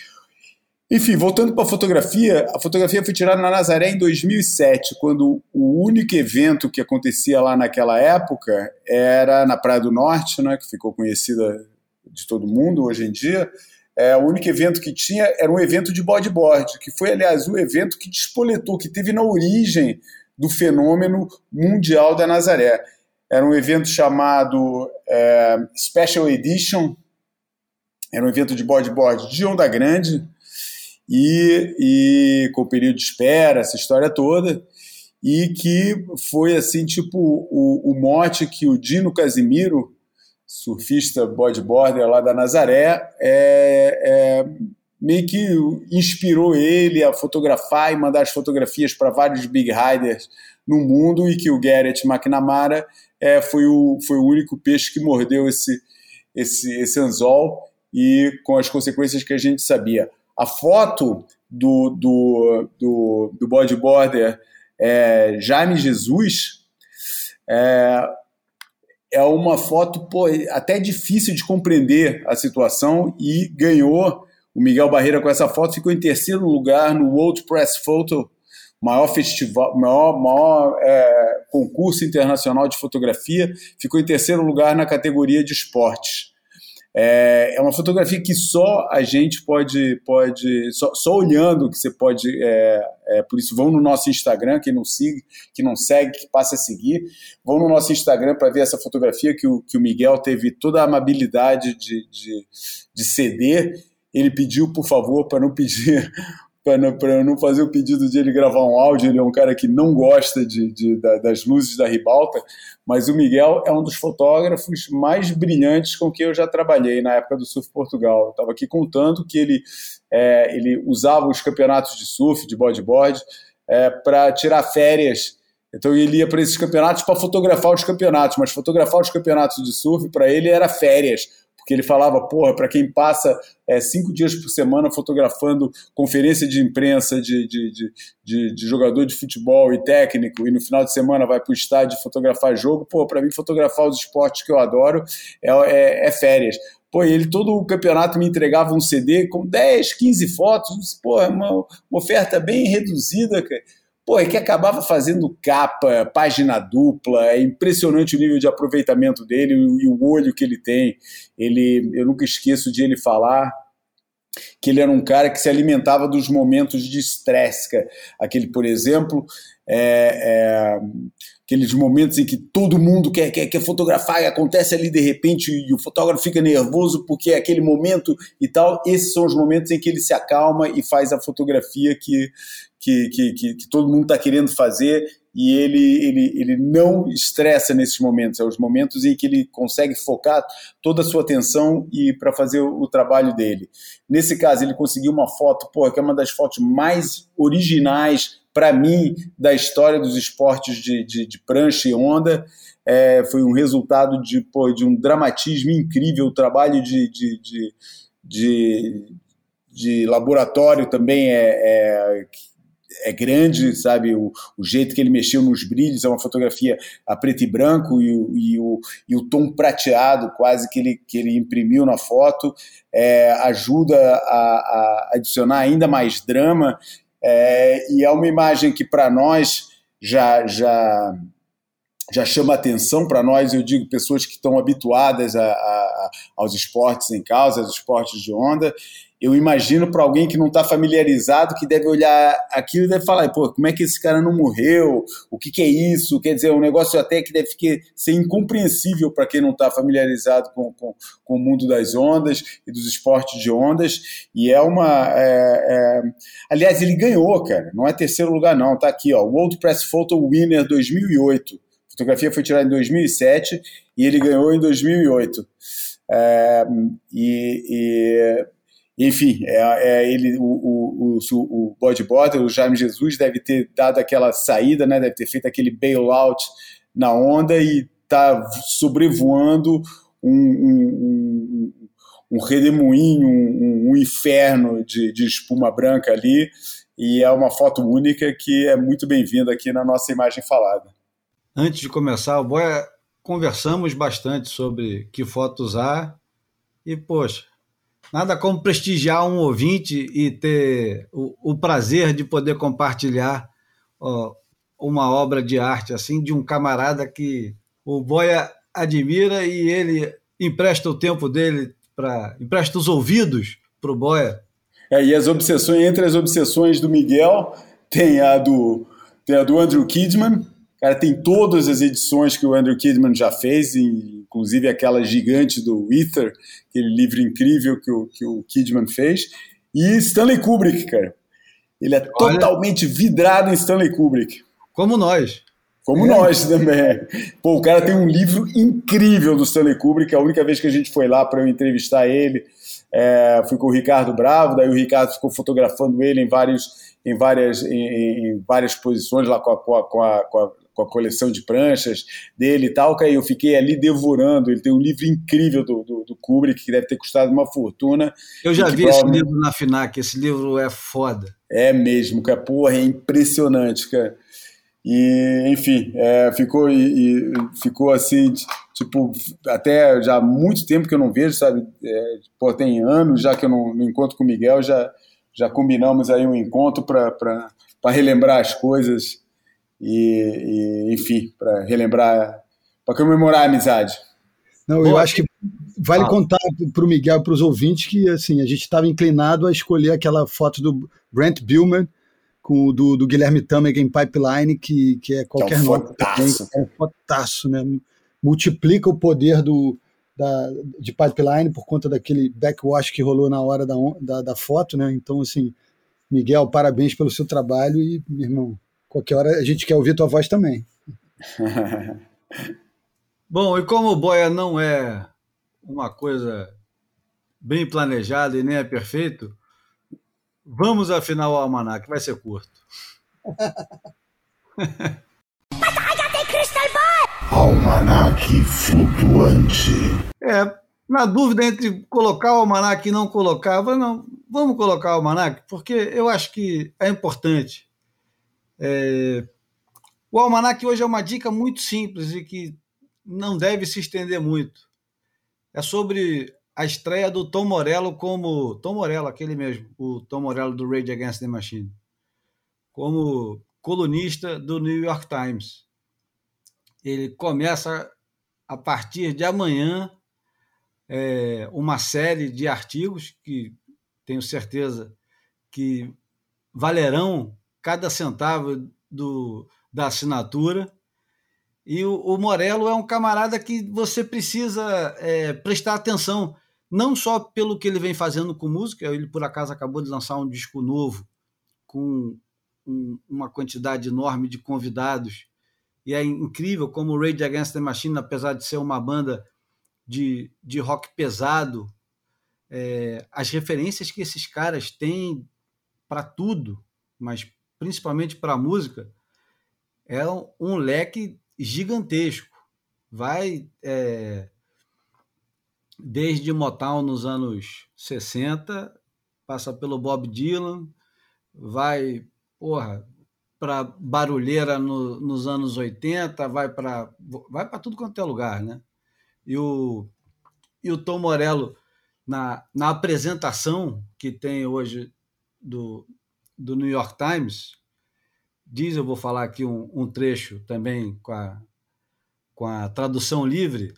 Enfim, voltando para a fotografia, a fotografia foi tirada na Nazaré em 2007, quando o único evento que acontecia lá naquela época era na Praia do Norte, né, que ficou conhecida de todo mundo hoje em dia. É, o único evento que tinha era um evento de bodyboard, que foi, aliás, o evento que despoletou, que teve na origem do fenômeno mundial da Nazaré. Era um evento chamado é, Special Edition, era um evento de bodyboard de onda grande, e, e com período de espera, essa história toda, e que foi assim, tipo, o, o mote que o Dino Casimiro, surfista bodyboarder lá da Nazaré, é, é, meio que inspirou ele a fotografar e mandar as fotografias para vários big riders no mundo e que o Garrett McNamara é, foi, o, foi o único peixe que mordeu esse, esse, esse anzol e com as consequências que a gente sabia. A foto do, do, do, do bodyboarder é, Jaime Jesus é, é uma foto pô, até difícil de compreender a situação e ganhou o Miguel Barreira com essa foto, ficou em terceiro lugar no World Press Photo maior festival, maior, maior é, concurso internacional de fotografia, ficou em terceiro lugar na categoria de esportes. É, é uma fotografia que só a gente pode, pode só, só olhando que você pode. É, é, por isso, vão no nosso Instagram, quem não segue, que não segue, que passe a seguir. Vão no nosso Instagram para ver essa fotografia que o, que o Miguel teve toda a amabilidade de, de, de ceder. Ele pediu, por favor, para não pedir para não fazer o pedido de ele gravar um áudio, ele é um cara que não gosta de, de, das luzes da ribalta, mas o Miguel é um dos fotógrafos mais brilhantes com que eu já trabalhei na época do Surf Portugal. Eu estava aqui contando que ele, é, ele usava os campeonatos de surf, de bodyboard, é, para tirar férias. Então ele ia para esses campeonatos para fotografar os campeonatos, mas fotografar os campeonatos de surf para ele era férias que ele falava, porra, para quem passa é, cinco dias por semana fotografando conferência de imprensa de, de, de, de, de jogador de futebol e técnico, e no final de semana vai para o estádio fotografar jogo, pô, para mim fotografar os esportes que eu adoro é, é, é férias. Pô, ele todo o campeonato me entregava um CD com 10, 15 fotos, pô, é uma, uma oferta bem reduzida, cara. Pô, é que acabava fazendo capa, página dupla, é impressionante o nível de aproveitamento dele e o olho que ele tem. Ele, eu nunca esqueço de ele falar que ele era um cara que se alimentava dos momentos de estresse. Aquele, por exemplo, é, é, aqueles momentos em que todo mundo quer, quer, quer fotografar e acontece ali de repente e o fotógrafo fica nervoso porque é aquele momento e tal. Esses são os momentos em que ele se acalma e faz a fotografia que, que, que, que, que todo mundo está querendo fazer e ele, ele, ele não estressa nesses momentos, é os momentos em que ele consegue focar toda a sua atenção e para fazer o, o, trabalho dele. Nesse caso, ele conseguiu uma foto, porra, que é uma das fotos mais originais para mim da história dos esportes de, de, de prancha e onda. É, foi um resultado de, pô, de um dramatismo incrível, o trabalho de, de, de, de, de laboratório também é, é é grande, sabe? O, o, jeito que ele mexeu nos brilhos, é uma fotografia a preto e branco e, e, o, e o tom prateado quase que ele, que ele imprimiu na foto é, ajuda a, a, adicionar ainda mais drama. É, e é uma imagem que para nós já, já, já chama atenção para nós, eu digo, pessoas que estão habituadas a, a, aos esportes em causa, aos esportes de onda, eu imagino para alguém que não está familiarizado, que deve olhar aquilo e deve falar, pô, como é que esse cara não morreu? O que, que é isso? Quer dizer, é um negócio até que deve ser incompreensível para quem não está familiarizado com, com, com, o mundo das ondas e dos esportes de ondas. E é uma. É, é... Aliás, ele ganhou, cara. Não é terceiro lugar, não. Tá aqui, ó. World Press Photo Winner 2008. A fotografia foi tirada em 2007 e ele ganhou em 2008. É, e, e enfim, é, é ele, o, o, o, o bodyboarder, o Jaime Jesus, deve ter dado aquela saída, né, deve ter feito aquele bailout na onda e está sobrevoando um, um, um, um redemoinho, um, um inferno de, de espuma branca ali. E é uma foto única que é muito bem-vinda aqui na nossa imagem falada. Antes de começar, o Boia, conversamos bastante sobre que foto usar e, poxa, Nada como prestigiar um ouvinte e ter o, o prazer de poder compartilhar ó, uma obra de arte assim de um camarada que o Boia admira e ele empresta o tempo dele para empresta os ouvidos para o Boia. É, e as obsessões entre as obsessões do Miguel tem a do tem a do Andrew Kidman, cara tem todas as edições que o Andrew Kidman já fez inclusive aquela gigante do Ether, aquele livro incrível que o, que o Kidman fez, e Stanley Kubrick, cara. Ele é Olha, totalmente vidrado em Stanley Kubrick. Como nós. Como é. nós também. Pô, o cara tem um livro incrível do Stanley Kubrick. A única vez que a gente foi lá para eu entrevistar ele, é, fui com o Ricardo Bravo. Daí o Ricardo ficou fotografando ele em, vários, em, várias, em, em várias posições lá com a, com a, com a, com a coleção de pranchas dele e tal, que aí eu fiquei ali devorando. Ele tem um livro incrível do, do, do Kubrick, que deve ter custado uma fortuna. Eu já vi esse livro na FINAC, esse livro é foda. É mesmo, cara, porra, é impressionante, cara. E, enfim, é, ficou, e, e, ficou assim, tipo, até já há muito tempo que eu não vejo, sabe? É, pô, tem anos já que eu não, não encontro com o Miguel, já, já combinamos aí um encontro para relembrar as coisas e, e enfim, para relembrar, para comemorar a amizade. Não, eu acho que vale contar para o Miguel e para os ouvintes que assim a gente estava inclinado a escolher aquela foto do Brent Billman com do, do Guilherme Tamega em Pipeline, que, que é qualquer é um nome. fotaço. É um fotaço, né? Multiplica o poder do, da, de Pipeline por conta daquele backwash que rolou na hora da, da, da foto, né? Então, assim, Miguel, parabéns pelo seu trabalho e, meu irmão, qualquer hora a gente quer ouvir tua voz também. <laughs> Bom, e como o Boia não é uma coisa bem planejada e nem é perfeito, vamos afinar o almanac, vai ser curto. <laughs> Almanac flutuante. É, na dúvida entre colocar o almanac e não colocar, eu falei, não, vamos colocar o almanac, porque eu acho que é importante. É, o almanac hoje é uma dica muito simples e que não deve se estender muito. É sobre a estreia do Tom Morello como. Tom Morello, aquele mesmo, o Tom Morello do Rage Against the Machine, como colunista do New York Times. Ele começa a partir de amanhã é, uma série de artigos que tenho certeza que valerão cada centavo do, da assinatura. E o, o Morello é um camarada que você precisa é, prestar atenção, não só pelo que ele vem fazendo com música, ele por acaso acabou de lançar um disco novo com um, uma quantidade enorme de convidados, e é incrível como o Rage Against the Machine, apesar de ser uma banda de, de rock pesado, é, as referências que esses caras têm para tudo, mas principalmente para a música, é um, um, leque gigantesco. Vai é, desde Motown nos anos 60, passa pelo Bob Dylan, vai porra, para barulheira no, nos anos 80, vai para vai para tudo quanto é lugar, né? E o, e o Tom Morello na, na apresentação que tem hoje do, do New York Times, diz, eu vou falar aqui um, um trecho também com a, com a tradução livre,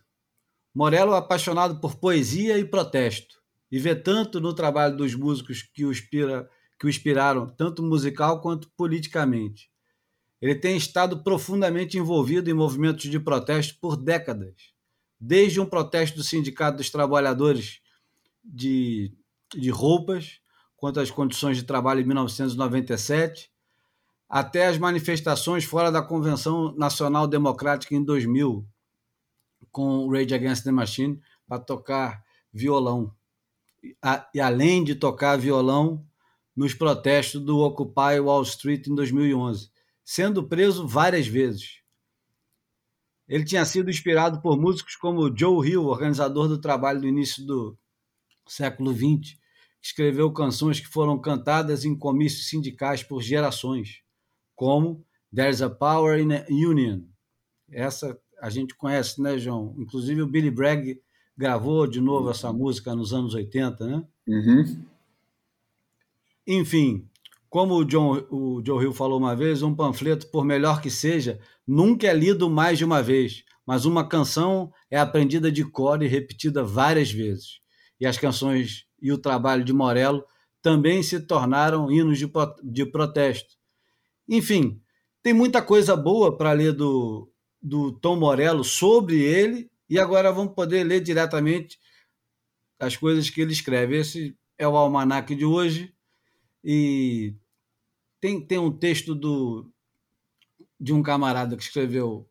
Morello é apaixonado por poesia e protesto, e vê tanto no trabalho dos músicos que o, inspira, que o inspiraram, tanto musical quanto politicamente. Ele tem estado profundamente envolvido em movimentos de protesto por décadas, desde um protesto do Sindicato dos Trabalhadores de, de roupas quanto às condições de trabalho em 1997, até as manifestações fora da Convenção Nacional Democrática em 2000, com Rage Against the Machine, para tocar violão. E além de tocar violão nos protestos do Occupy Wall Street em 2011, sendo preso várias vezes. Ele tinha sido inspirado por músicos como Joe Hill, organizador do trabalho do início do século XX, escreveu canções que foram cantadas em comícios sindicais por gerações, como There's a Power in a Union. Essa a gente conhece, né, João? Inclusive o Billy Bragg gravou de novo essa música nos anos 80, né? Uhum. Enfim, como o, John, o Joe Hill falou uma vez, um panfleto, por melhor que seja, nunca é lido mais de uma vez, mas uma canção é aprendida de cor e repetida várias vezes e as canções e o trabalho de Morello também se tornaram hinos de, de protesto. Enfim, tem muita coisa boa para ler do, do Tom Morello sobre ele, e agora vamos poder ler diretamente as coisas que ele escreve. Esse é o almanac de hoje, e tem, tem um texto do, de um camarada que escreveu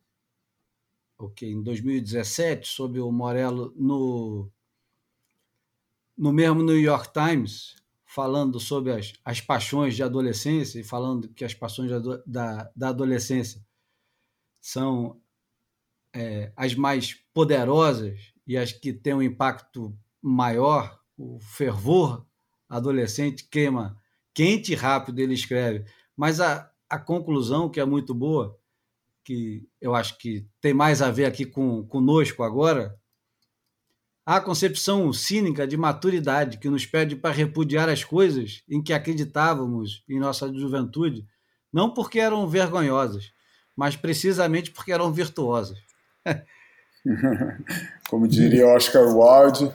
okay, em 2017 sobre o Morello no no mesmo New York Times, falando sobre as, as paixões de adolescência e falando que as paixões da, da, da adolescência são é, as mais poderosas e as que têm um impacto maior, o fervor adolescente queima quente e rápido, ele escreve. Mas a, a conclusão, que é muito boa, que eu acho que tem mais a ver aqui com conosco agora, a concepção cínica de maturidade que nos pede para repudiar as coisas em que acreditávamos em nossa juventude, não porque eram vergonhosas, mas precisamente porque eram virtuosas. <laughs> Como diria Oscar Wilde,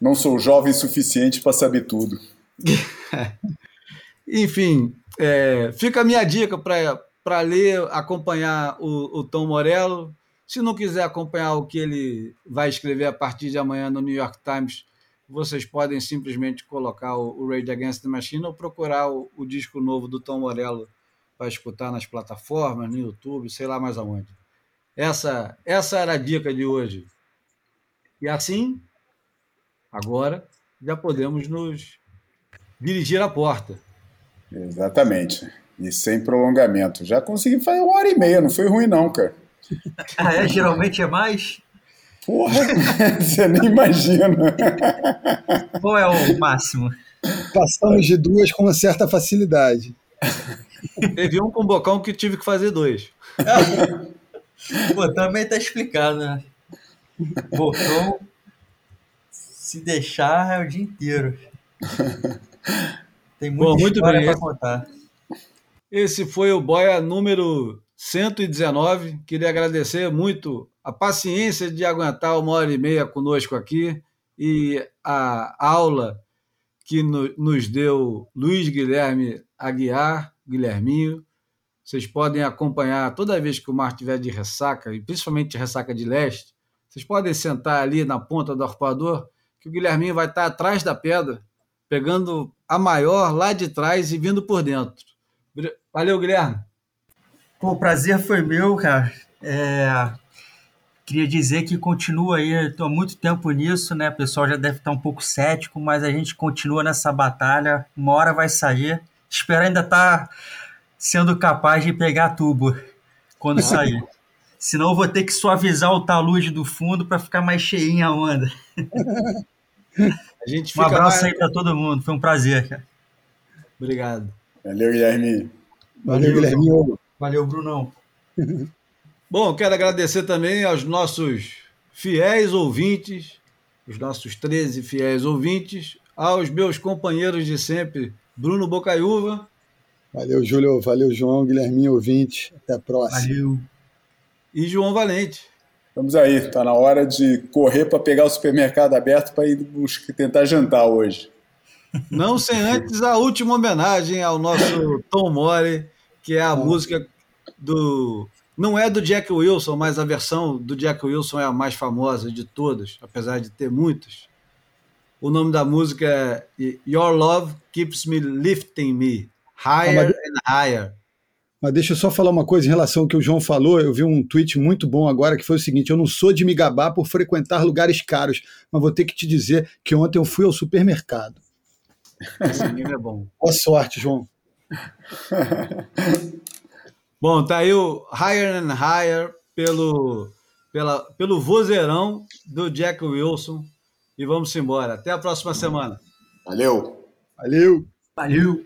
não sou jovem suficiente para saber tudo. <laughs> Enfim, é, fica a minha dica para ler, acompanhar o, o Tom Morello. Se não quiser acompanhar o que ele vai escrever a partir de amanhã no New York Times, vocês podem simplesmente colocar o, Rage Against the Machine ou procurar o, o disco novo do Tom Morello para escutar nas plataformas, no YouTube, sei lá mais aonde. Essa, essa era a dica de hoje. E assim, agora já podemos nos dirigir à porta. Exatamente. E sem prolongamento. Já consegui fazer uma hora e meia, não foi ruim, não, cara. Ah, é? Geralmente é mais? Porra, <laughs> você nem imagina. Qual é o máximo? Passamos de duas com uma certa facilidade. Teve um com bocão que tive que fazer dois. <laughs> Pô, também tá explicado, né? Bocão, se deixar, é o dia inteiro. Tem muita Bom, muito história bem. pra contar. Esse foi o Boia número 119. Queria agradecer muito a paciência de aguentar uma hora e meia conosco aqui e a aula que no- nos deu Luiz Guilherme Aguiar, Guilherminho. Vocês podem acompanhar toda vez que o mar tiver de ressaca, e principalmente ressaca de leste, vocês podem sentar ali na ponta do arpoador, que o Guilherminho vai estar atrás da pedra, pegando a maior lá de trás e vindo por dentro. Valeu, Guilherme. Pô, o prazer foi meu, cara. É, Queria dizer que continua aí, estou há muito tempo nisso, né? O pessoal já deve estar um pouco cético, mas a gente continua nessa batalha. Uma hora vai sair. Espero ainda estar sendo capaz de pegar tubo quando <laughs> sair. Senão eu vou ter que suavizar o talude do fundo para ficar mais cheinha a onda. A gente Um abraço mais- aí para todo mundo. Foi um prazer, cara. Obrigado. Valeu, Guilherme. Valeu, Guilherme. Valeu, Brunão. <laughs> Bom, quero agradecer também aos nossos fiéis ouvintes, os nossos 13 fiéis ouvintes, aos meus companheiros de sempre, Bruno Bocaiúva, Valeu, Júlio. Valeu, João, Guilherminho, ouvinte. Até a próxima. Valeu. e João Valente. Vamos aí, tá na hora de correr para pegar o supermercado aberto para ir buscar, tentar jantar hoje. Não sem antes a última homenagem ao nosso <laughs> Tom Mori, que é a música do. Não é do Jack Wilson, mas a versão do Jack Wilson é a mais famosa de todas, apesar de ter muitas. O nome da música é Your Love Keeps Me Lifting Me Higher and Higher. Mas deixa eu só falar uma coisa em relação ao que o João falou. Eu vi um tweet muito bom agora que foi o seguinte: eu não sou de me gabar por frequentar lugares caros, mas vou ter que te dizer que ontem eu fui ao supermercado. Esse menino é bom. Boa sorte, João. <laughs> Bom, tá aí o Higher and Higher pelo, pela, pelo vozeirão do Jack Wilson. E vamos embora. Até a próxima semana. Valeu! Valeu! Valeu.